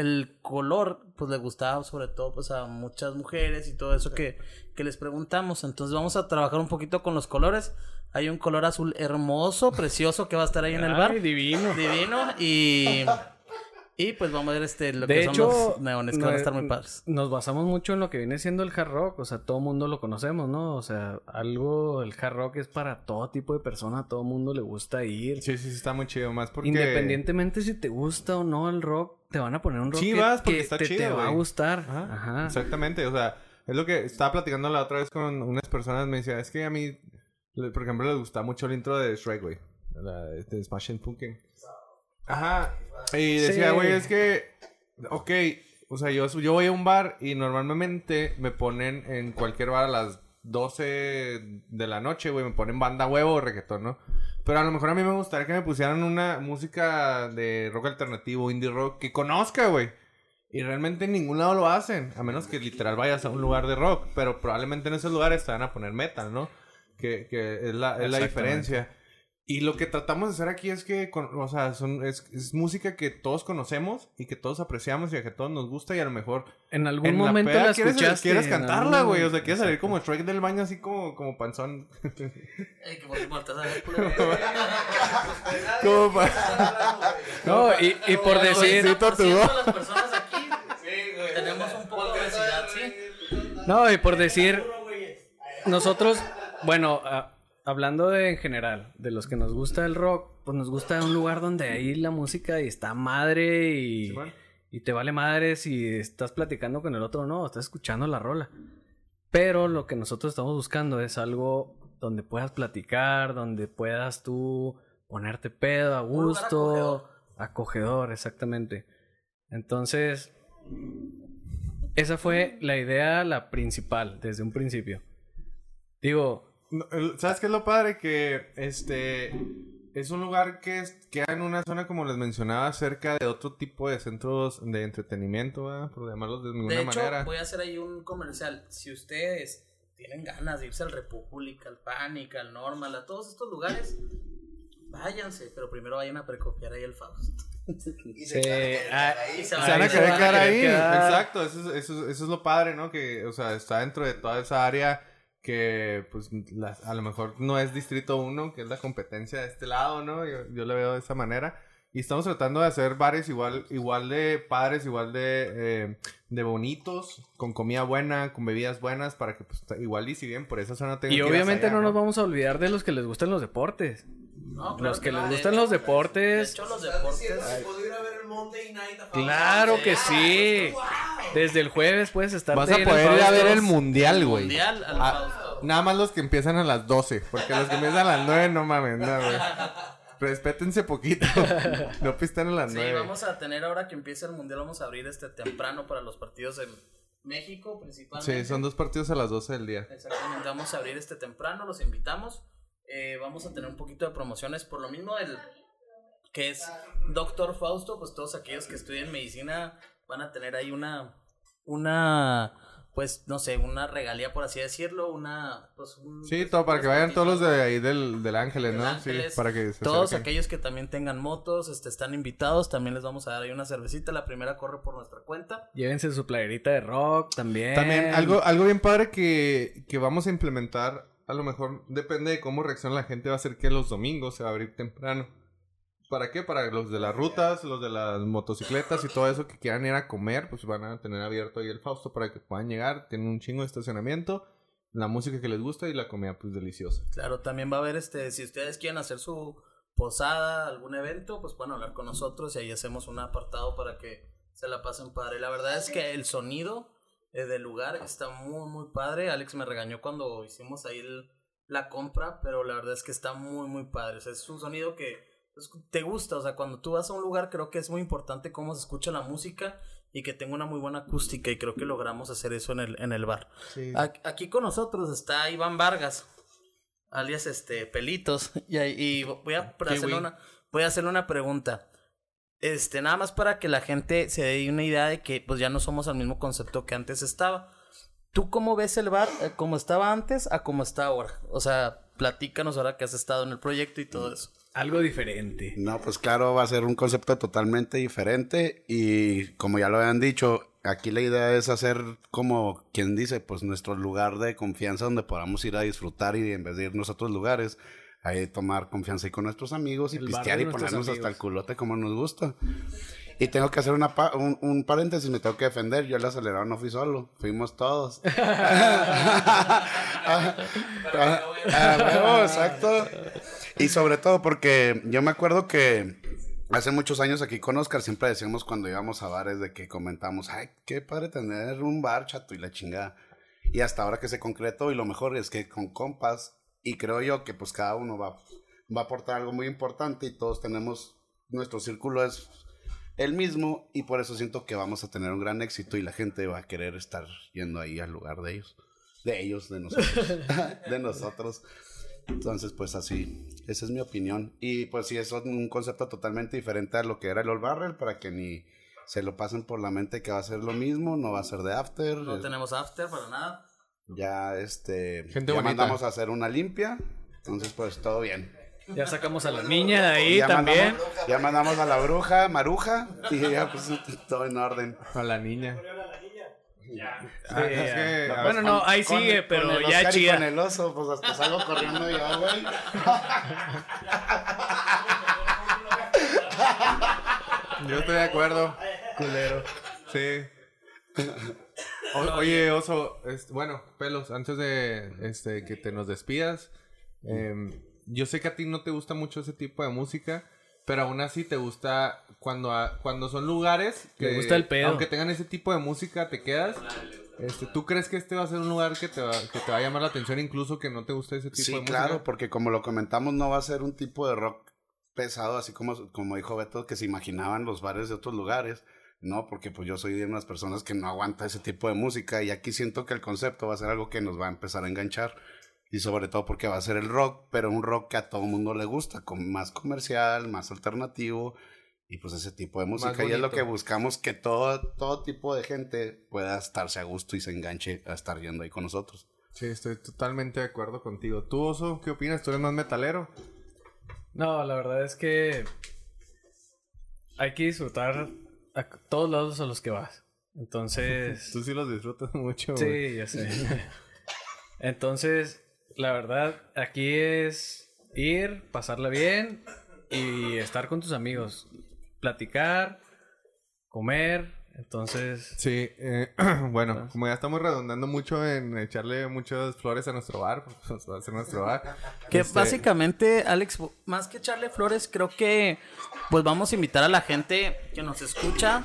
el, color, pues le gustaba sobre todo pues a muchas mujeres y todo eso que, que les preguntamos. Entonces vamos a trabajar un poquito con los colores. Hay un color azul hermoso, precioso que va a estar ahí en el bar. Ay, divino. Divino y... Y pues vamos a ver este, lo De que hecho, son los neones que van a estar muy padres. Nos basamos mucho en lo que viene siendo el hard rock, o sea, todo mundo lo conocemos, ¿no? O sea, algo, el hard rock es para todo tipo de persona, a todo mundo le gusta ir. Sí, sí, sí, está muy chido. Más porque... Independientemente si te gusta o no el rock, te van a poner un rock Sí, vas, porque que está te, te chido, va a gustar. Ajá, Ajá. Exactamente, o sea, es lo que estaba platicando la otra vez con unas personas. Me decía, es que a mí, por ejemplo, les gusta mucho el intro de Shrek, güey. La de Smashing Pumpkin. Ajá. Y decía, Sí. güey, es que, ok, o sea, yo, yo voy a un bar y normalmente me ponen en cualquier bar a las 12 de la noche, güey, me ponen banda huevo o reggaetón, ¿no? Pero a lo mejor a mí me gustaría que me pusieran una música de rock alternativo, indie rock, que conozca, güey. Y realmente en ningún lado lo hacen, a menos que literal vayas a un lugar de rock, pero probablemente en esos lugares te van a poner metal, ¿no? Que, que es, la, es la diferencia. Y lo que tratamos de hacer aquí es que, con- o sea, son, es, es música que todos conocemos y que todos apreciamos y a que todos nos gusta y a lo mejor En algún en momento peda la quieres, escuchaste. quieres cantarla, güey, o sea, quieres salir como Shrek del baño así como, como panzón. *laughs* como pa- No, y, y por decir... Las personas aquí tenemos un poco de obesidad, ¿sí? No, y por decir, nosotros, bueno, a- hablando de en general, de los que nos gusta el rock, pues nos gusta un lugar donde ahí la música y está madre y, y te vale madre si estás platicando con el otro o no, estás escuchando la rola. Pero lo que nosotros estamos buscando es algo donde puedas platicar, donde puedas tú ponerte pedo a gusto, acogedor. acogedor, exactamente. Entonces, esa fue la idea, la principal, desde un principio. Digo, ¿Sabes qué es lo padre? Que este es un lugar que queda en una zona, como les mencionaba, cerca de otro tipo de centros de entretenimiento, ¿verdad? por llamarlos de ninguna De hecho, manera. voy a hacer ahí un comercial. Si ustedes tienen ganas de irse al República, al Panic, al Normal, a todos estos lugares, váyanse, pero primero vayan a precopiar ahí el Faust. *laughs* Y ah, ahí. se Se van van a Ahí querer se van a quedar querer ahí. quedar. Exacto, eso es, eso, es- eso es lo padre, ¿no? Que, o sea, está dentro de toda esa área que, pues, las- a lo mejor no es Distrito 1, que es la competencia de este lado, ¿no? Yo, yo le veo de esa manera. Y estamos tratando de hacer bares igual, igual de padres, igual de, eh, de bonitos, con comida buena, con bebidas buenas, para que, pues, igual y si bien por esa zona tengan y que obviamente allá, no nos vamos a olvidar de los que les gustan los deportes. No, claro Los que les gustan los deportes. De hecho, los ¿Estás diciendo deportes. A Monday Night a? Claro que sí. Desde el jueves puedes estar Vas a poder ir a ver el mundial, güey. Mundial al Ah, Fausto. Nada más los que empiezan a las 12, porque los que empiezan a las 9 no mames, no, güey. Respétense poquito. *laughs* No pisten a las Sí, 9. vamos a tener ahora que empiece el mundial, vamos a abrir este temprano para los partidos en México principalmente. Sí, son dos partidos a las 12 del día. Exactamente, vamos a abrir este temprano, los invitamos. Eh, vamos a tener un poquito de promociones por lo mismo del que es Doctor Fausto, pues todos aquellos que estudian medicina van a tener ahí una una pues no sé, una regalía por así decirlo, una pues un Sí, todo para que vayan todos los de ahí del, del Ángeles, Del ¿no? Ángeles, sí, para que se Todos acerquen. aquellos que también tengan motos, este, están invitados, también les vamos a dar ahí una cervecita, la primera corre por nuestra cuenta. Llévense su playerita de rock también. También algo, algo bien padre que, que vamos a implementar, a lo mejor depende de cómo reacciona la gente, va a ser que los domingos se va a abrir temprano. ¿Para qué? Para los de las rutas, los de las motocicletas y todo eso que quieran ir a comer, pues van a tener abierto ahí el Fausto para que puedan llegar. Tienen un chingo de estacionamiento, la música que les gusta y la comida pues deliciosa. Claro, también va a haber este, si ustedes quieren hacer su posada, algún evento, pues pueden hablar con nosotros y ahí hacemos un apartado para que se la pasen padre. La verdad es que el sonido eh, del lugar está muy, muy padre. Alex me regañó cuando hicimos ahí el- la compra, pero la verdad es que está muy, muy padre. O sea, es un sonido que te gusta. O sea, cuando tú vas a un lugar, creo que es muy importante cómo se escucha la música y que tenga una muy buena acústica. Y creo que logramos hacer eso en el, en el bar. Ac- Aquí con nosotros está Iván Vargas, alias este Pelitos, y, voy a hacerle una voy a hacerle una pregunta. Este, nada más para que la gente se dé una idea de que pues ya no somos al mismo concepto que antes estaba. ¿Tú cómo ves el bar eh, como estaba antes a como está ahora? O sea, platícanos ahora que has estado en el proyecto y todo eso. Algo diferente. No, pues claro, va a ser un concepto totalmente diferente y como ya lo habían dicho, aquí la idea es hacer como quien dice, pues nuestro lugar de confianza donde podamos ir a disfrutar y en vez de irnos a otros lugares, ahí tomar confianza ahí con nuestros amigos y El pistear y ponernos hasta el culote como nos gusta. Y tengo que hacer una pa- un, un paréntesis, me tengo que defender. Yo el acelerado no fui solo, fuimos todos. *laughs* *laughs* Ah, ah, ah, huevo, exacto. Y sobre todo porque yo me acuerdo que hace muchos años aquí con Oscar siempre decíamos cuando íbamos a bares de que comentamos, ay, qué padre tener un bar chato y la chingada. Y hasta ahora que se concretó y lo mejor es que con compas y creo yo que pues cada uno va, va a aportar algo muy importante y todos tenemos, nuestro círculo es el mismo y por eso siento que vamos a tener un gran éxito y la gente va a querer estar yendo ahí al lugar de ellos. De ellos, de nosotros. *laughs* de nosotros. Entonces, pues así, esa es mi opinión. Y pues sí, es un concepto totalmente diferente a lo que era el Old Barrel para que ni se lo pasen por la mente que va a ser lo mismo, no va a ser de after. No tenemos after para nada. ya este Gente ya bonita. mandamos a hacer una limpia. Entonces, pues todo bien. Ya sacamos a la niña de ahí ya también. Mandamos, ya mandamos a la bruja, Maruja, y ya pues *laughs* todo en orden. A la niña. Sí, Ah, es ya. que, a bueno, ver, no, ahí Con- sigue, con pero el ya Oscar y chida. con el oso, pues hasta salgo corriendo yo, güey. Yo estoy de acuerdo. Culero. Sí. O- oye, Oso, este, bueno, pelos, antes de este, que te nos despidas, em, yo sé que a ti no te gusta mucho ese tipo de música, pero aún así te gusta cuando, a- cuando son lugares que, gusta el pedo. aunque tengan ese tipo de música, te quedas. Este, ¿Tú crees que este va a ser un lugar que te va, que te va a llamar la atención incluso que no te guste ese tipo Sí, de música? claro, porque como lo comentamos, no va a ser un tipo de rock pesado, así como, como dijo Beto, que se imaginaban los bares de otros lugares. No, porque pues yo soy de unas personas que no aguanta ese tipo de música y aquí siento que el concepto va a ser algo que nos va a empezar a enganchar y sobre todo porque va a ser el rock, pero un rock que a todo mundo le gusta, con más comercial, más alternativo y pues ese tipo de música y es lo que buscamos que todo todo tipo de gente pueda estarse a gusto y se enganche a estar yendo ahí con nosotros. Sí, estoy totalmente de acuerdo contigo. ¿Tú, Oso, qué opinas? ¿Tú eres más metalero? No, la verdad es que hay que disfrutar a todos lados a los que vas. *laughs* Entonces, Tú sí los disfrutas *laughs* mucho. sí, ya sé. *laughs* Entonces, la verdad, aquí es ir, pasarla bien y estar con tus amigos, platicar, comer. Entonces, Sí, eh, *clears throat* bueno, como ya estamos redondando mucho en echarle muchas flores a nuestro bar, *laughs* pues va a ser nuestro bar. Que Este, básicamente, Alex, más que echarle flores, creo que pues vamos a invitar a la gente que nos escucha,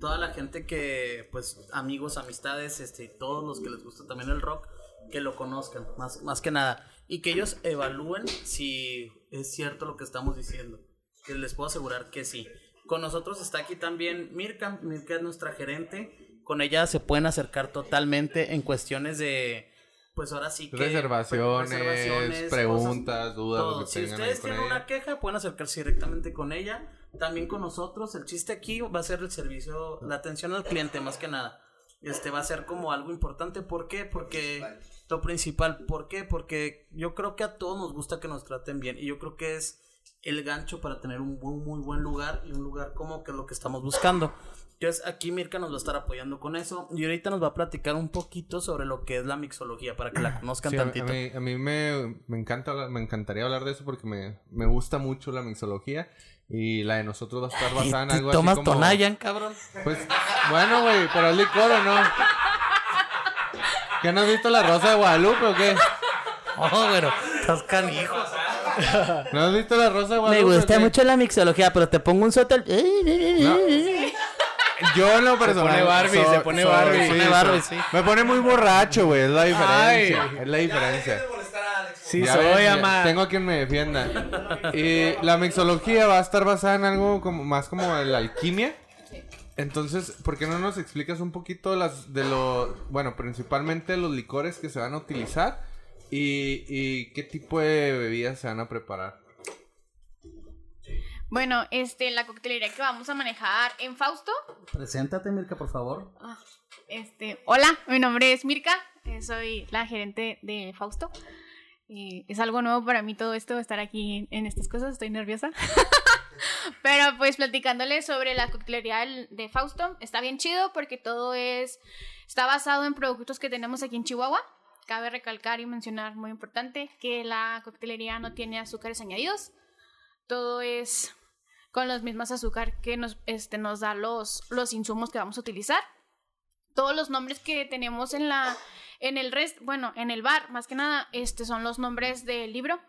toda la gente que, pues, amigos, amistades, este, todos los que les gusta también el rock, que lo conozcan, más, más que nada. Y que ellos evalúen si es cierto lo que estamos diciendo. Que les puedo asegurar que sí. Con nosotros está aquí también Mirka. Mirka es nuestra gerente. Con ella se pueden acercar totalmente en cuestiones de, pues ahora sí que... Reservaciones, reservaciones, preguntas, dudas, lo que Si ustedes tienen una queja, pueden acercarse directamente con ella. También con nosotros. El chiste aquí va a ser el servicio, la atención al cliente, más que nada. Este va a ser como algo importante. ¿Por qué? Porque lo principal. ¿Por qué? Porque yo creo que a todos nos gusta que nos traten bien. Y yo creo que es el gancho para tener un buen, muy buen lugar y un lugar como que es lo que estamos buscando. Entonces aquí Mirka nos va a estar apoyando con eso y ahorita nos va a platicar un poquito sobre lo que es la mixología para que la *clears throat* conozcan Sí, a, a tantito. mí, a mí me, me encanta, me encantaría hablar de eso porque me, me gusta mucho la mixología y la de nosotros va a estar *laughs* basada en ¿Y algo tomas así como... Tonayan, cabrón? Pues, bueno, güey, pero es licor o no. ¿Qué no has visto la rosa de Guadalupe o qué? Oh, pero estás canijo. ¿No has visto la rosa de Me Guadalupe? o gusta mucho la mixología, pero te pongo un sótel. Yo en lo personal. pone Barbie, se pone Barbie. Se pone Barbie, sí. Me pone muy borracho, güey. Es la diferencia. Ay. Es la diferencia. Sí Ya soy, ves, ama. Tengo quien me defienda. Y la mixología va a estar basada en algo como más como la alquimia. Entonces, ¿por qué no nos explicas un poquito las de lo, bueno, principalmente los licores que se van a utilizar y, y qué tipo de bebidas se van a preparar? Bueno, este, la coctelería que vamos a manejar en Fausto. Preséntate, Mirka, por favor. ah, Este, hola, mi nombre es Mirka, eh, soy la gerente de Fausto. Eh, es algo nuevo para mí todo esto, estar aquí en estas cosas, estoy nerviosa. *laughs* Pero pues platicándoles sobre la coctelería de Fausto, está bien chido porque todo es, está basado en productos que tenemos aquí en Chihuahua. Cabe recalcar y mencionar, muy importante, que la coctelería no tiene azúcares añadidos. Todo es con los mismos azúcar que nos, este, nos da los, los insumos que vamos a utilizar. Todos los nombres que tenemos en la en el rest, bueno, en el bar, más que nada, este son los nombres del libro.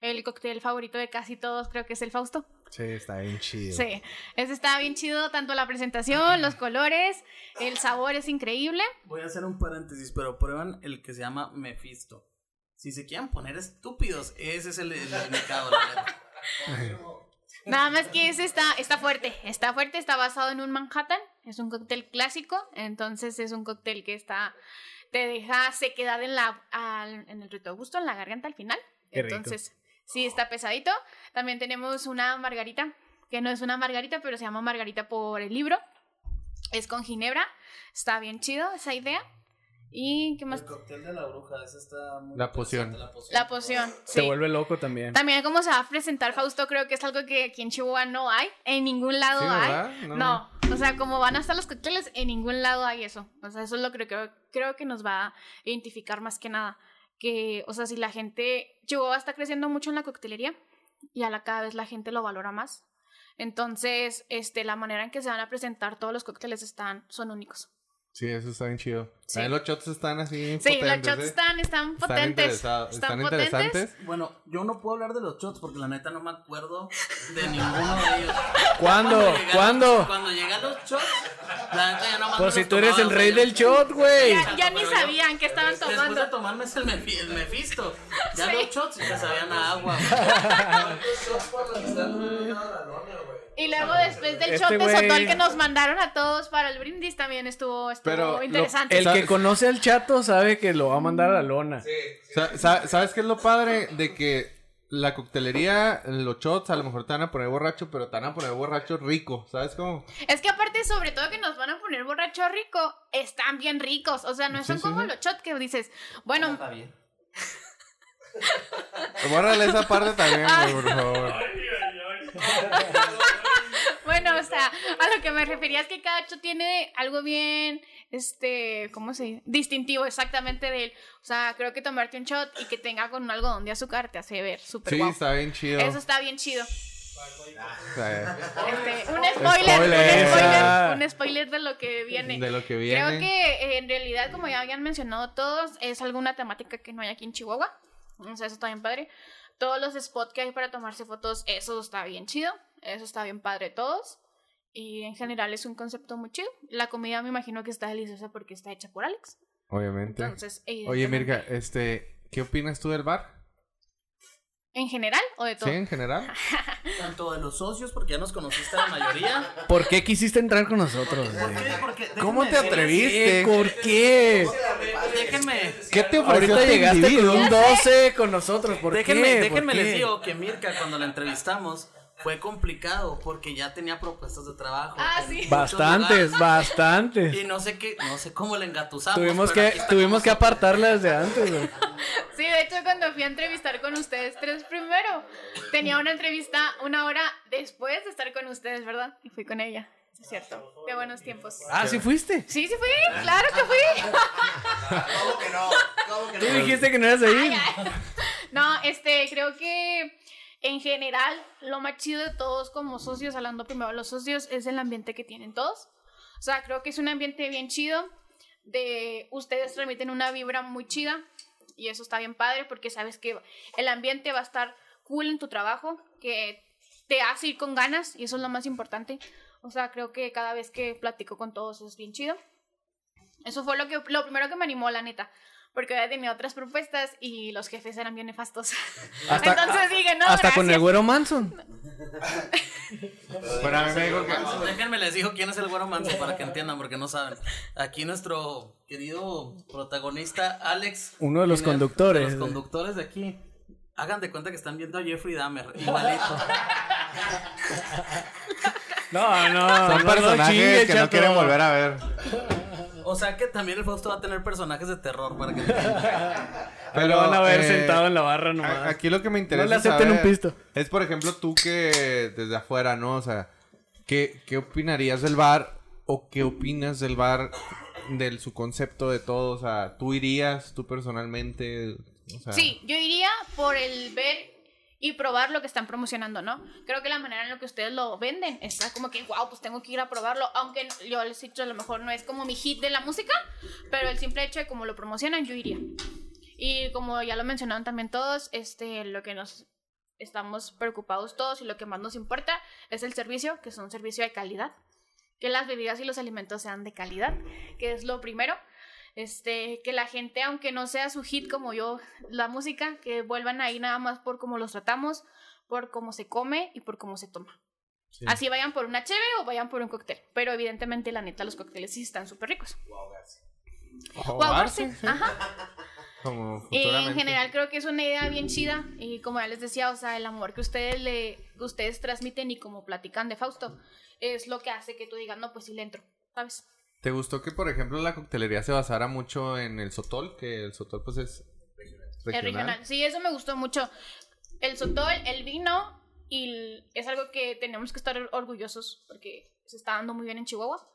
El cóctel favorito de casi todos creo que es el Fausto. Sí, está bien chido. Sí, ese está bien chido, tanto la presentación, los *clears throat* colores, el sabor es increíble. Voy a hacer un paréntesis, pero prueban el que se llama Mephisto. Si se quieren poner estúpidos, ese es el, el indicado, la neta. *laughs* Nada más que ese está, está fuerte, está fuerte, está basado en un Manhattan, es un cóctel clásico, entonces es un cóctel que está, te deja sequedad en, la, al- en el retrogusto, en la garganta al final. Qué rico. entonces, sí, está pesadito. También tenemos una margarita, que no es una margarita, pero se llama margarita por el libro. Es con ginebra, está bien chido esa idea. ¿Y qué más? El cóctel de la bruja, ese está muy La poción. La poción. La poción. Se sí. vuelve loco también. También cómo se va a presentar Fausto, creo que es algo que aquí en Chihuahua no hay, en ningún lado Sí, hay. No. No. o sea, como van a estar los cócteles, en ningún lado hay eso. O sea, eso es lo que creo, creo que nos va a identificar más que nada. Que, o sea, si la gente, Chihuahua está creciendo mucho en la coctelería y a la cada vez la gente lo valora más. Entonces, este, la manera en que se van a presentar todos los cócteles están, son únicos. Sí, eso está bien chido. Sí. También los shots están así Sí, los shots ¿eh? están, están Están potentes. interesados- están están potentes. interesantes. Bueno, yo no puedo hablar de los shots porque la neta no me acuerdo de ninguno de ellos. ¿Cuándo? llegaron- ¿Cuándo? Cuando llegan los shots, la neta ya no Pues si tú eres el rey del shot, güey. Ya, ya ni sabían qué estaban Después tomando. de tomarme el, Mefi- el Mephisto, ya Sí. los shots ya sabían a agua. *laughs* Y Y luego después del Este shot de sotol que nos mandaron a todos para el brindis también estuvo, estuvo Pero lo- interesante. El que conoce al chato sabe que lo va a mandar a la lona. Sa- sa- ¿Sabes qué es lo padre? De que la coctelería, los shots, a lo mejor te van a poner borracho, pero te van a poner borracho rico. ¿Sabes cómo? Es que aparte, sobre todo que nos van a poner borracho rico, están bien ricos. O sea, no son sí, como sí. los shots que dices, bueno, Está bien. Bórrale esa parte también, güey, *laughs* por favor. *laughs* bueno, o sea, a lo que me refería es que cada shot tiene algo bien, este, ¿cómo se dice? Distintivo exactamente de él. O sea, creo que tomarte un shot y que tenga con un algodón de azúcar te hace ver súper Sí, guapo. está bien chido. Eso está bien chido. Este, un spoiler, Spoiler. un spoiler, un spoiler de lo que viene. de lo que viene. Creo que eh, en realidad, como ya habían mencionado todos, es alguna temática que no hay aquí en Chihuahua. O sea, eso está bien padre. Todos los spots que hay para tomarse fotos, eso está bien chido. Eso está bien padre todos. Y en general es un concepto muy chido. La comida me imagino que está deliciosa porque está hecha por Alex. Obviamente. Entonces, Oye, Mirka, este, ¿qué opinas tú del bar? ¿En general o de todo? Sí, en general. *laughs* Tanto de los socios, porque ya nos conociste la mayoría. ¿Por qué quisiste entrar con nosotros? ¿Por qué? Porque ¿Cómo te atreviste? ¿Por qué? Déjenme. ¿Qué te ofreció Ahorita este llegaste con un 12 con nosotros. ¿Por déjenme, qué? ¿Por déjenme qué? les digo que Mirka cuando la entrevistamos fue complicado porque ya tenía propuestas de trabajo. Ah, sí. Bastantes, lugares. bastantes. Y no sé qué, no sé cómo le engatusamos. Tuvimos que, tuvimos que apartarla desde antes, güey. Sí, de hecho cuando fui a entrevistar con ustedes tres primero, tenía una entrevista una hora después de estar con ustedes, ¿verdad? Y fui con ella. Es cierto. Qué buenos tiempos. Ah, ¿sí fuiste? Sí, sí fui, claro que fui. ¿Cómo que no? ¿Cómo que Tú no? dijiste que no eras ahí. No, este, creo que en general lo más chido de todos como socios, hablando primero de los socios, es el ambiente que tienen todos. O sea, creo que es un ambiente bien chido. De ustedes transmiten una vibra muy chida y eso está bien padre porque sabes que el ambiente va a estar cool en tu trabajo, que te hace ir con ganas y eso es lo más importante. O sea, creo que cada vez que platico con todos es bien chido. Eso fue lo que lo primero que me animó, la neta. Porque había tenido otras propuestas y los jefes eran bien nefastos. Hasta- *laughs* Entonces dije, no, Hasta con el güero Manson. Pero a mí me dijo que... Déjenme les digo quién es el güero manso para que entiendan, porque no saben. Aquí nuestro querido protagonista, Alex. Uno de los conductores. de los conductores de aquí. Hagan de cuenta que están viendo a Jeffrey Dahmer, igualito. *laughs* No, no, Son no, no personajes chingue, que no quieren volver a ver. O sea que también el Fausto va a tener personajes de terror para que. *laughs* Pero van a ver eh, sentado en la barra nomás. Aquí lo que me interesa No le acepten un pisto. es, por ejemplo, tú que desde afuera, ¿no? O sea, ¿qué, qué opinarías del bar o qué opinas del bar, del su concepto de todo? O sea, ¿tú irías, tú personalmente? O sea, Sí, yo iría por el ver y probar lo que están promocionando, ¿no? Creo que la manera en la que ustedes lo venden está como que, wow, pues tengo que ir a probarlo. Aunque yo les he dicho, a lo mejor no es como mi hit de la música, pero el simple hecho de cómo lo promocionan, yo iría. Y como ya lo mencionaron también todos, este, lo que nos estamos preocupados todos y lo que más nos importa es el servicio, que es un servicio de calidad. Que las bebidas y los alimentos sean de calidad, que es lo primero. Este, que la gente, aunque no sea su hit como yo, la música, que vuelvan ahí nada más por cómo los tratamos, por cómo se come y por cómo se toma. Sí. Así vayan por una cheve o vayan por un cóctel. Pero evidentemente, la neta, los cócteles sí están súper ricos. ahogarse, ahogarse, sí, Ajá. *laughs* Como Y futuramente. en general creo que es una idea bien chida y como ya les decía, o sea, el amor que ustedes le que ustedes transmiten y como platican de Fausto es lo que hace que tú digas, "No, pues sí le entro", ¿sabes? ¿Te gustó que, por ejemplo, la coctelería se basara mucho en el sotol? Que el sotol, pues, es El regional. Sí, eso me gustó mucho. El sotol, el vino y es algo que tenemos que estar orgullosos porque se está dando muy bien en Chihuahua.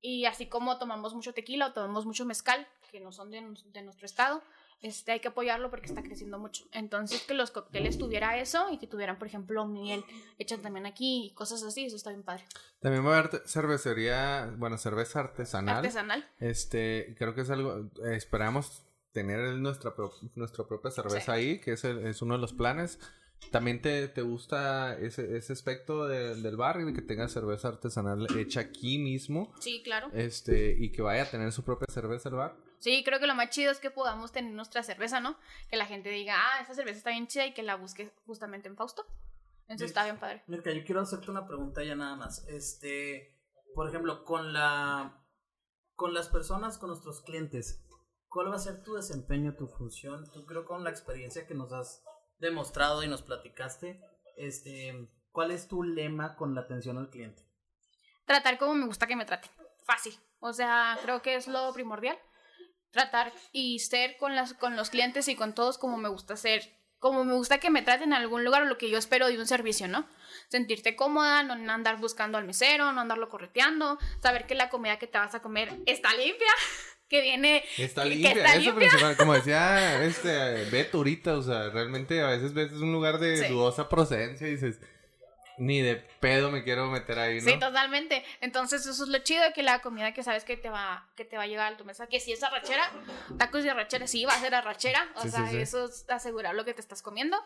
Y así como tomamos mucho tequila o tomamos mucho mezcal, que no son de, de nuestro estado, este, hay que apoyarlo porque está creciendo mucho. Entonces, que los cócteles tuviera eso y que tuvieran, por ejemplo, miel hecha también aquí y cosas así, eso está bien padre. También va a haber cervecería, bueno, cerveza artesanal. Artesanal. Este, creo que es algo, eh, esperamos tener nuestra, pro- nuestra propia cerveza ahí, que es, el- es uno de los planes. ¿También te, te gusta ese, ese aspecto de- del bar y de que tenga cerveza artesanal hecha aquí mismo? Sí, claro. Este, y que vaya a tener su propia cerveza el bar. Sí, creo que lo más chido es que podamos tener nuestra cerveza, ¿no? Que la gente diga, ah, esa cerveza está bien chida y que la busque justamente en Fausto. Entonces está bien padre. Mirka, yo quiero hacerte una pregunta ya nada más. Este, por ejemplo, con la con las personas, con nuestros clientes, ¿cuál va a ser tu desempeño, tu función? Tú creo con la experiencia que nos has demostrado y nos platicaste, este, ¿cuál es tu lema con la atención al cliente? Tratar como me gusta que me traten. Fácil. O sea, creo que es lo primordial. Tratar y ser con, las, con los clientes y con todos como me gusta ser. Como me gusta que me traten en algún lugar o lo que yo espero de un servicio, ¿no? Sentirte cómoda, no andar buscando al mesero, no andarlo correteando, saber que la comida que te vas a comer está limpia, *laughs* que viene... Está que- que limpia, está eso limpia. principal. Como decía *laughs* este Beto ahorita, o sea, realmente a veces ves un lugar de Sí. dudosa procedencia y dices, ni de pedo me quiero meter ahí, ¿no? Sí, totalmente. Entonces, eso es lo chido que la comida que sabes que te va, que te va a llegar a tu mesa, que si es arrachera, tacos de arrachera, sí, va a ser arrachera. O Sí, sea, sí, sí. eso es asegurar lo que te estás comiendo.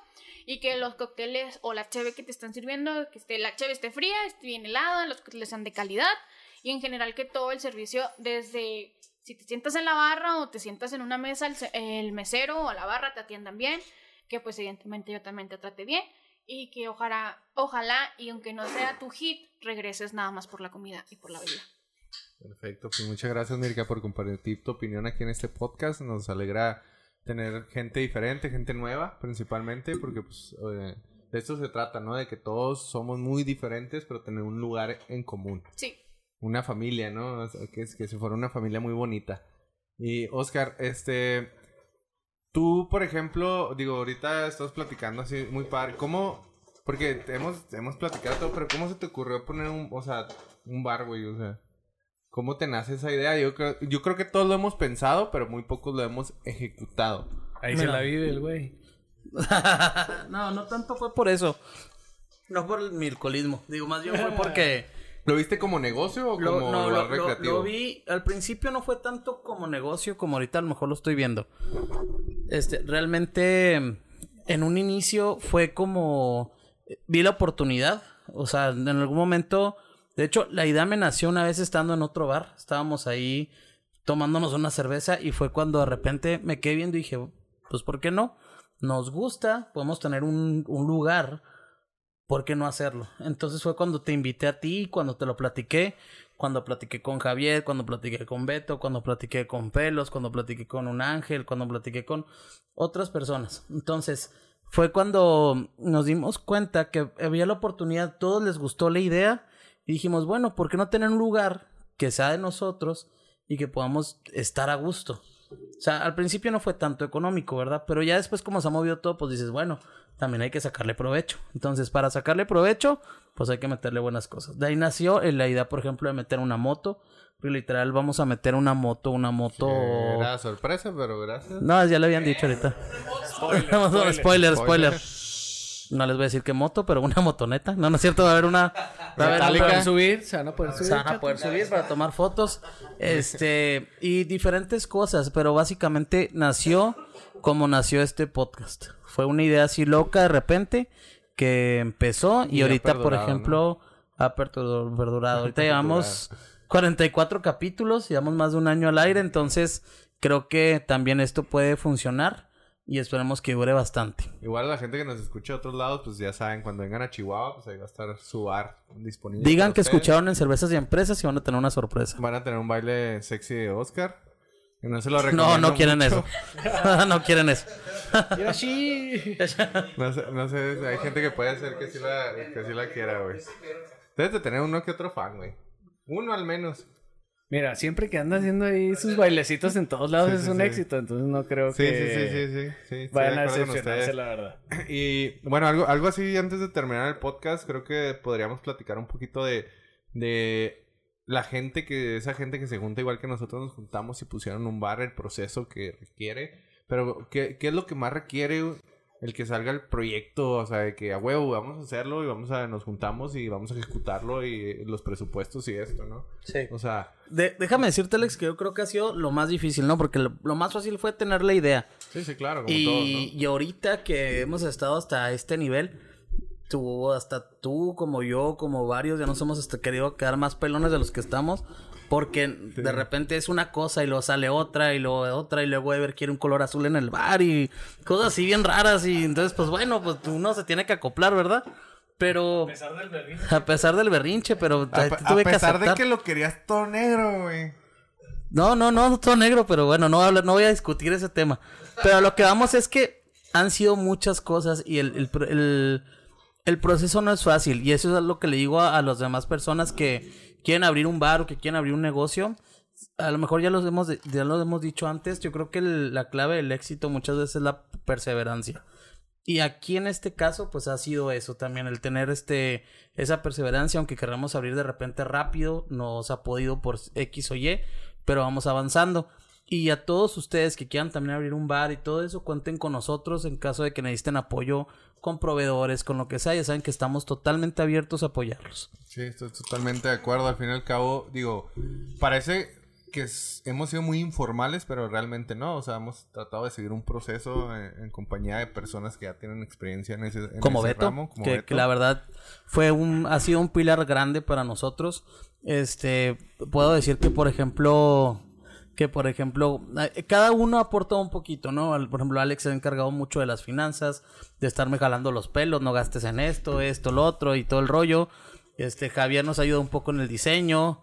Y que los cócteles o la cheve que te están sirviendo, que esté, la cheve esté fría, esté bien helada, los cócteles sean de calidad. Y en general que todo el servicio, desde si te sientas en la barra o te sientas en una mesa, el, el mesero o la barra te atiendan bien. Que pues evidentemente yo también te trate bien y que ojalá, ojalá y aunque no sea tu hit, regreses nada más por la comida y por la bebida. Perfecto, pues muchas gracias Mirka por compartir tu opinión aquí en este podcast. Nos alegra tener gente diferente, gente nueva principalmente, porque pues eh, de esto se trata, ¿no? De que todos somos muy diferentes, pero tener un lugar en común. Sí. Una familia, ¿no? O sea, que, es, que se fuera una familia muy bonita. Y Oscar, este... Tú, por ejemplo, digo, ahorita estás platicando así muy padre. ¿Cómo? Porque hemos, hemos platicado todo, pero ¿cómo se te ocurrió poner un, o sea, un bar, güey? O sea, ¿cómo te nace esa idea? Yo creo, yo creo que todos lo hemos pensado, pero muy pocos lo hemos ejecutado. Ahí se la vive el güey. *laughs* no, no tanto fue por eso. No por el alcoholismo. Digo, más bien fue porque... *laughs* ¿Lo viste como negocio o Lo, como no, lugar lo- lo- recreativo? lo vi, al principio no fue tanto como negocio como ahorita a lo mejor lo estoy viendo. Este, realmente en un inicio fue como vi la oportunidad, o sea, en algún momento, de hecho, la idea me nació una vez estando en otro bar, estábamos ahí tomándonos una cerveza y fue cuando de repente me quedé viendo y dije, pues ¿por qué no? Nos gusta, podemos tener un, un lugar ¿por qué no hacerlo? Entonces fue cuando te invité a ti, cuando te lo platiqué, cuando platiqué con Javier, cuando platiqué con Beto, cuando platiqué con Pelos, cuando platiqué con un ángel, cuando platiqué con otras personas. Entonces fue cuando nos dimos cuenta que había la oportunidad, todos les gustó la idea y dijimos, bueno, ¿por qué no tener un lugar que sea de nosotros y que podamos estar a gusto? O sea, al principio no fue tanto económico, ¿verdad? Pero ya después como se ha movido todo, pues dices, bueno, también hay que sacarle provecho. Entonces, para sacarle provecho, pues hay que meterle buenas cosas. De ahí nació la idea, por ejemplo, de meter una moto. Pero literal, vamos a meter una moto, una moto... Era sorpresa, pero gracias. No, ya le habían dicho ahorita. spoiler, *laughs* spoiler, spoiler. No les voy a decir qué moto, pero una *laughs* motoneta. No, no es cierto, va a haber una... Va a haber poder subir, se van a poder subir. se van a poder subir para tomar fotos. Este, y diferentes cosas, pero básicamente nació como nació este podcast. Fue una idea así loca de repente que empezó y, Y ahorita, por perdurado, ejemplo, ha perdu- perdurado. *laughs* Ahorita llevamos 44 capítulos, llevamos más de un año al aire, entonces creo que también esto puede funcionar y esperemos que dure bastante. Igual la gente que nos escucha de otros lados, pues ya saben, cuando vengan a Chihuahua, pues ahí va a estar su bar disponible. Digan que ustedes. escucharon en Cervezas y Empresas y van a tener una sorpresa. Van a tener un baile sexy de Oscar. Que no se lo No, recomiendo no quieren mucho. eso. *laughs* no quieren eso. *laughs* No sé, no sé, hay gente que puede ser que sí la, que sí la quiera, güey. Debes de tener uno que otro fan, güey. Uno al menos. Mira, siempre que anda haciendo ahí sus bailecitos en todos lados Sí, es sí, un sí. éxito, entonces no creo que vayan a decepcionarse, la verdad. *clears throat* Y bueno, algo, algo así antes de terminar el podcast, creo que podríamos platicar un poquito de, de la gente que, esa gente que se junta igual que nosotros nos juntamos y pusieron un bar, el proceso que requiere. Pero, ¿qué, qué es lo que más requiere el que salga el proyecto? O sea, de que a huevo, vamos a hacerlo y vamos a, nos juntamos y vamos a ejecutarlo y los presupuestos y esto, ¿no? Sí. O sea, De- déjame decirte, Alex, que yo creo que ha sido lo más difícil, ¿no? Porque lo, lo más fácil fue tener la idea. sí, sí, claro, como Y, todos, ¿no? y ahorita que hemos estado hasta este nivel, tú, hasta tú, como yo, como varios, ya nos hemos este, querido quedar más pelones de los que estamos. Porque de repente es una cosa y luego sale otra y luego otra y luego Ever quiere un color azul en el bar y cosas así bien raras y entonces pues bueno, pues uno se tiene que acoplar, ¿verdad? Pero A pesar del berrinche. a pesar del berrinche, pero A, tuve a pesar que de que lo querías todo negro, güey. No, no, no, todo negro, pero bueno, no voy a, hablar- no voy a discutir ese tema. Pero a lo que vamos es que han sido muchas cosas y el, el, el- el proceso no es fácil. Y eso es lo que le digo a, a las demás personas que quieren abrir un bar o que quieren abrir un negocio. A lo mejor ya los hemos, ya lo hemos dicho antes. Yo creo que la clave del éxito muchas veces es la perseverancia. Y aquí en este caso, pues ha sido eso también, el tener este, esa perseverancia, aunque queramos abrir de repente rápido, no se ha podido por X o Y, pero vamos avanzando. Y a todos ustedes que quieran también abrir un bar y todo eso, cuenten con nosotros en caso de que necesiten apoyo con proveedores, con lo que sea, ya saben que estamos totalmente abiertos a apoyarlos. Sí, estoy totalmente de acuerdo. Al fin y al cabo, digo, parece que es- hemos sido muy informales, pero realmente no. O sea, hemos tratado de seguir un proceso en, en compañía de personas que ya tienen experiencia en ese, en como ese Beto, ramo, como que, Beto. que la verdad fue un, ha sido un pilar grande para nosotros. Este, puedo decir que por ejemplo, que por ejemplo, eh, cada uno aporta un poquito, ¿no? Por ejemplo, Alex se ha encargado mucho de las finanzas, de estarme jalando los pelos, no gastes en esto, esto, lo otro y todo el rollo. Este, Javier nos ayuda un poco en el diseño.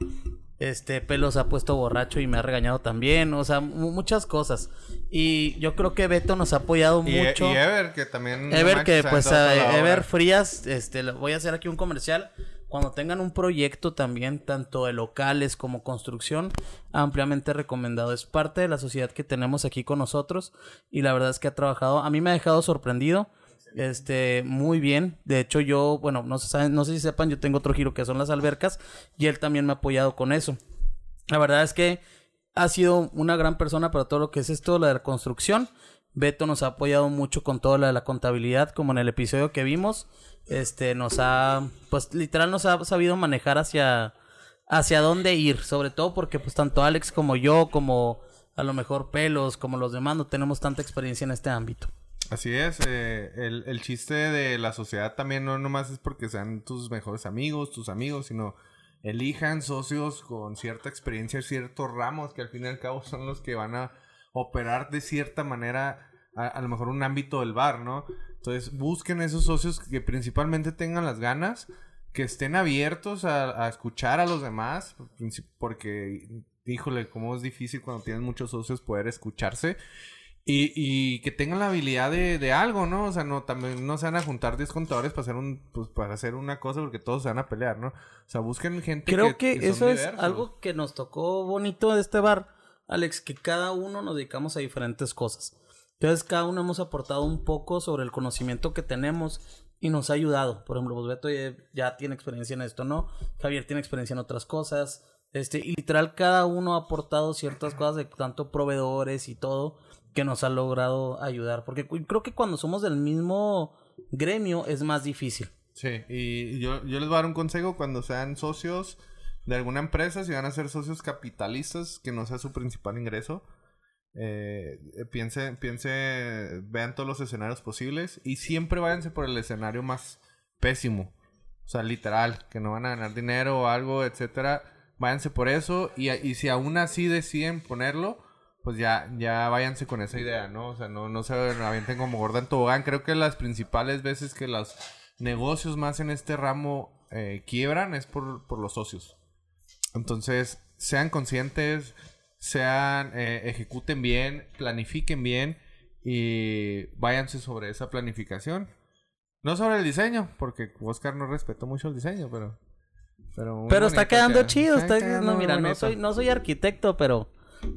Este, Pelos ha puesto borracho y me ha regañado también. O sea, mu- muchas cosas. Y yo creo que Beto nos ha apoyado y, mucho. y Ever, que también... Ever, que pues a. Ever Frías, este, voy a hacer aquí un comercial. Cuando tengan un proyecto también, tanto de locales como construcción, ampliamente recomendado. Es parte de la sociedad que tenemos aquí con nosotros y la verdad es que ha trabajado, a mí me ha dejado sorprendido, este, muy bien. De hecho yo, bueno, no, se no sé si sepan, yo tengo otro giro que son las albercas y él también me ha apoyado con eso. La verdad es que ha sido una gran persona para todo lo que es esto, la de la construcción. Beto nos ha apoyado mucho con todo lo de la contabilidad, como en el episodio que vimos. Este nos ha, pues literal nos ha sabido manejar hacia, hacia dónde ir, sobre todo porque pues tanto Alex como yo, como a lo mejor Pelos, como los demás, no tenemos tanta experiencia en este ámbito. Así es, eh, el, el chiste de la sociedad también no nomás es porque sean tus mejores amigos, tus amigos, sino elijan socios con cierta experiencia, ciertos ramos que al fin y al cabo son los que van a operar de cierta manera a, a lo mejor un ámbito del bar, ¿no? Entonces busquen esos socios que principalmente tengan las ganas, que estén abiertos a, a escuchar a los demás, porque, híjole, cómo es difícil cuando tienes muchos socios poder escucharse. Y, y que tengan la habilidad de, de algo, ¿no? O sea, no, también no se van a juntar 10 contadores para hacer un, pues, para hacer una cosa porque todos se van a pelear, ¿no? O sea, busquen gente Creo que, son eso es diversos. algo que nos tocó bonito de este bar, Alex, que cada uno nos dedicamos a diferentes cosas. Entonces, cada uno hemos aportado un poco sobre el conocimiento que tenemos y nos ha ayudado. Por ejemplo, pues Beto ya, tiene experiencia en esto, ¿no? Javier tiene experiencia en otras cosas. Este, y literal, cada uno ha aportado ciertas cosas de tanto proveedores y todo que nos ha logrado ayudar. Porque creo que cuando somos del mismo gremio es más difícil. Sí, y yo, yo les voy a dar un consejo cuando sean socios de alguna empresa, si van a ser socios capitalistas, que no sea su principal ingreso, eh, eh, piense, piense, vean todos los escenarios posibles y siempre váyanse por el escenario más pésimo. O sea, literal, que no van a ganar dinero o algo, etcétera. Váyanse por eso y, y si aún así deciden ponerlo, pues ya, ya váyanse con esa idea, ¿no? O sea, no, no se avienten como gorda en tobogán. Creo que las principales veces que los negocios más en este ramo eh, quiebran es por, por los socios. Entonces, sean conscientes, sean, eh, ejecuten bien, planifiquen bien y váyanse sobre esa planificación. No sobre el diseño, porque Oscar no respetó mucho el diseño, pero... Pero, está quedando queda. chido. Está Está, quedando no, mira, no soy, no soy arquitecto, pero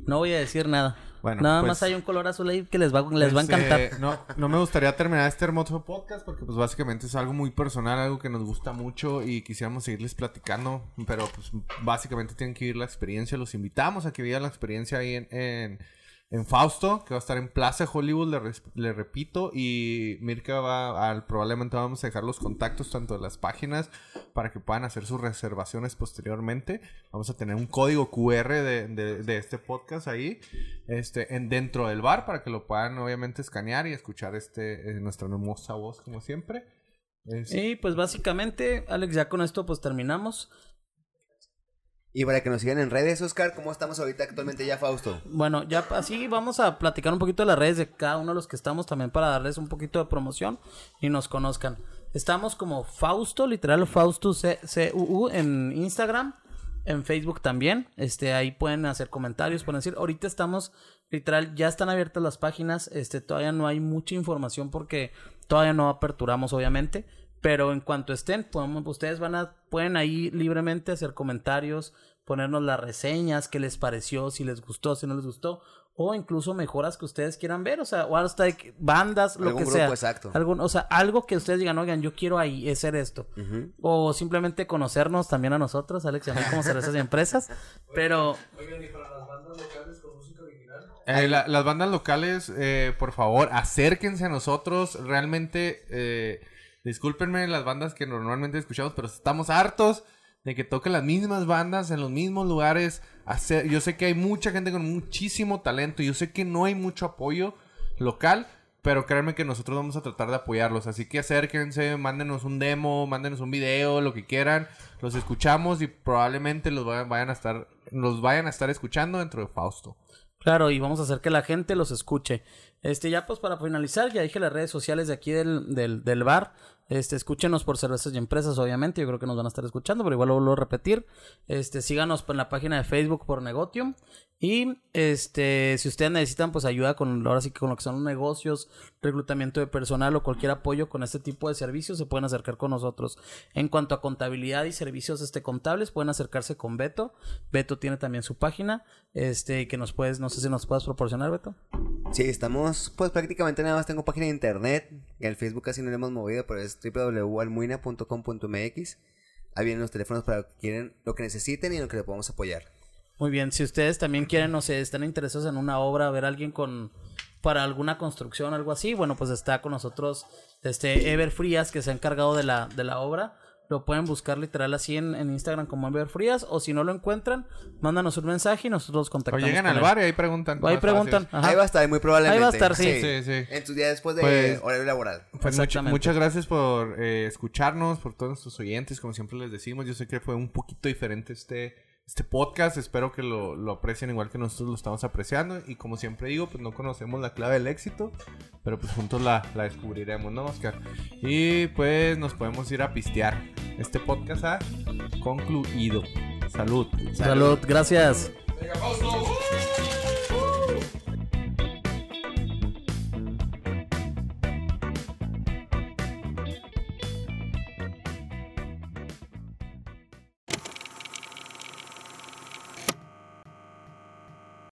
no voy a decir nada. Bueno, nada pues, más hay un color azul ahí que les va, les va a Este, encantar. No, no me gustaría terminar este hermoso podcast porque pues básicamente es algo muy personal, algo que nos gusta mucho y quisiéramos seguirles platicando, pero pues básicamente tienen que vivir la experiencia. Los invitamos a que vivan la experiencia ahí en, en, en Fausto, que va a estar en Plaza Hollywood, le, repito, y Mirka va al, probablemente vamos a dejar los contactos tanto de las páginas para que puedan hacer sus reservaciones posteriormente. Vamos a tener un código QR de, de- de este podcast ahí, este, en, dentro del bar para que lo puedan obviamente escanear y escuchar este, eh, nuestra hermosa voz como siempre. Es- Y pues básicamente, Alex, ya con esto pues terminamos. Y para que nos sigan en redes, Oscar, ¿cómo estamos ahorita actualmente ya, Fausto? Bueno, ya así vamos a platicar un poquito de las redes de cada uno de los que estamos también para darles un poquito de promoción y nos conozcan. Estamos como Fausto, literal Fausto C C U U en Instagram, en Facebook también. Este, ahí pueden hacer comentarios, pueden decir, ahorita estamos literal ya están abiertas las páginas, este todavía no hay mucha información porque todavía no aperturamos obviamente, pero en cuanto estén, podemos- ustedes van a pueden ahí libremente hacer comentarios, ponernos las reseñas, qué les pareció, si les gustó, si no les gustó, o incluso mejoras que ustedes quieran ver, o sea, o hasta de que- bandas, lo que grupo, sea. exacto. Algún, o sea, algo que ustedes digan, oigan, yo quiero ahí hacer esto. O simplemente conocernos también a nosotros, Alex y a mí como cervezas y empresas. *laughs* Pero Eh, la- las bandas locales, eh, por favor, acérquense a nosotros. Realmente, eh, discúlpenme las bandas que normalmente escuchamos, pero estamos hartos de que toquen las mismas bandas en los mismos lugares. Yo sé que hay mucha gente con muchísimo talento. Yo sé que no hay mucho apoyo local, pero créanme que nosotros vamos a tratar de apoyarlos. Así que acérquense, mándenos un demo, mándenos un video, lo que quieran. Los escuchamos y probablemente los vayan, vayan a estar, los vayan a estar escuchando dentro de Fausto. Claro, y vamos a hacer que la gente los escuche. Este, ya pues para finalizar, ya dije las redes sociales de aquí del, del, del bar. Este, escúchenos por cervezas y empresas, obviamente. Yo creo que nos van a estar escuchando, pero igual lo vuelvo a repetir. Este, síganos en la página de Facebook por Negotium. Y este, si ustedes necesitan pues ayuda con ahora sí que con lo que son los negocios, reclutamiento de personal o cualquier apoyo con este tipo de servicios, se pueden acercar con nosotros. En cuanto a contabilidad y servicios este contables, pueden acercarse con Beto. Beto tiene también su página, este, que nos puedes, no sé si nos puedes proporcionar, Beto. Sí, estamos, pues prácticamente nada más tengo página de internet. El Facebook casi no lo hemos movido, pero es www.almuina.com.mx. Ahí vienen los teléfonos para que quieren, lo que necesiten y lo que le podamos apoyar. Muy bien, si ustedes también quieren, no sé, están interesados en una obra, ver a alguien con para alguna construcción, algo así, bueno, pues está con nosotros este Ever Frías que se ha encargado de la de la obra. Lo pueden buscar literal así en, en Instagram como Ever Frías o si no lo encuentran, mándanos un mensaje y nosotros los O contactamos. llegan con al él. bar y ahí preguntan. O ahí preguntan. ajá. Ahí va a estar, muy probablemente. Ahí va a estar, sí. Sí, sí. En tus días después de Pues- horario laboral. Pues much- muchas gracias por eh, escucharnos, por todos nuestros oyentes, como siempre les decimos. Yo sé que fue un poquito diferente este, este podcast. Espero que lo, lo aprecien igual que nosotros lo estamos apreciando. Y como siempre digo, pues no conocemos la clave del éxito, pero pues juntos la, la descubriremos, ¿no, Oscar? Y pues nos podemos ir a pistear. Este podcast ha concluido. Salud. Salud, gracias. Venga.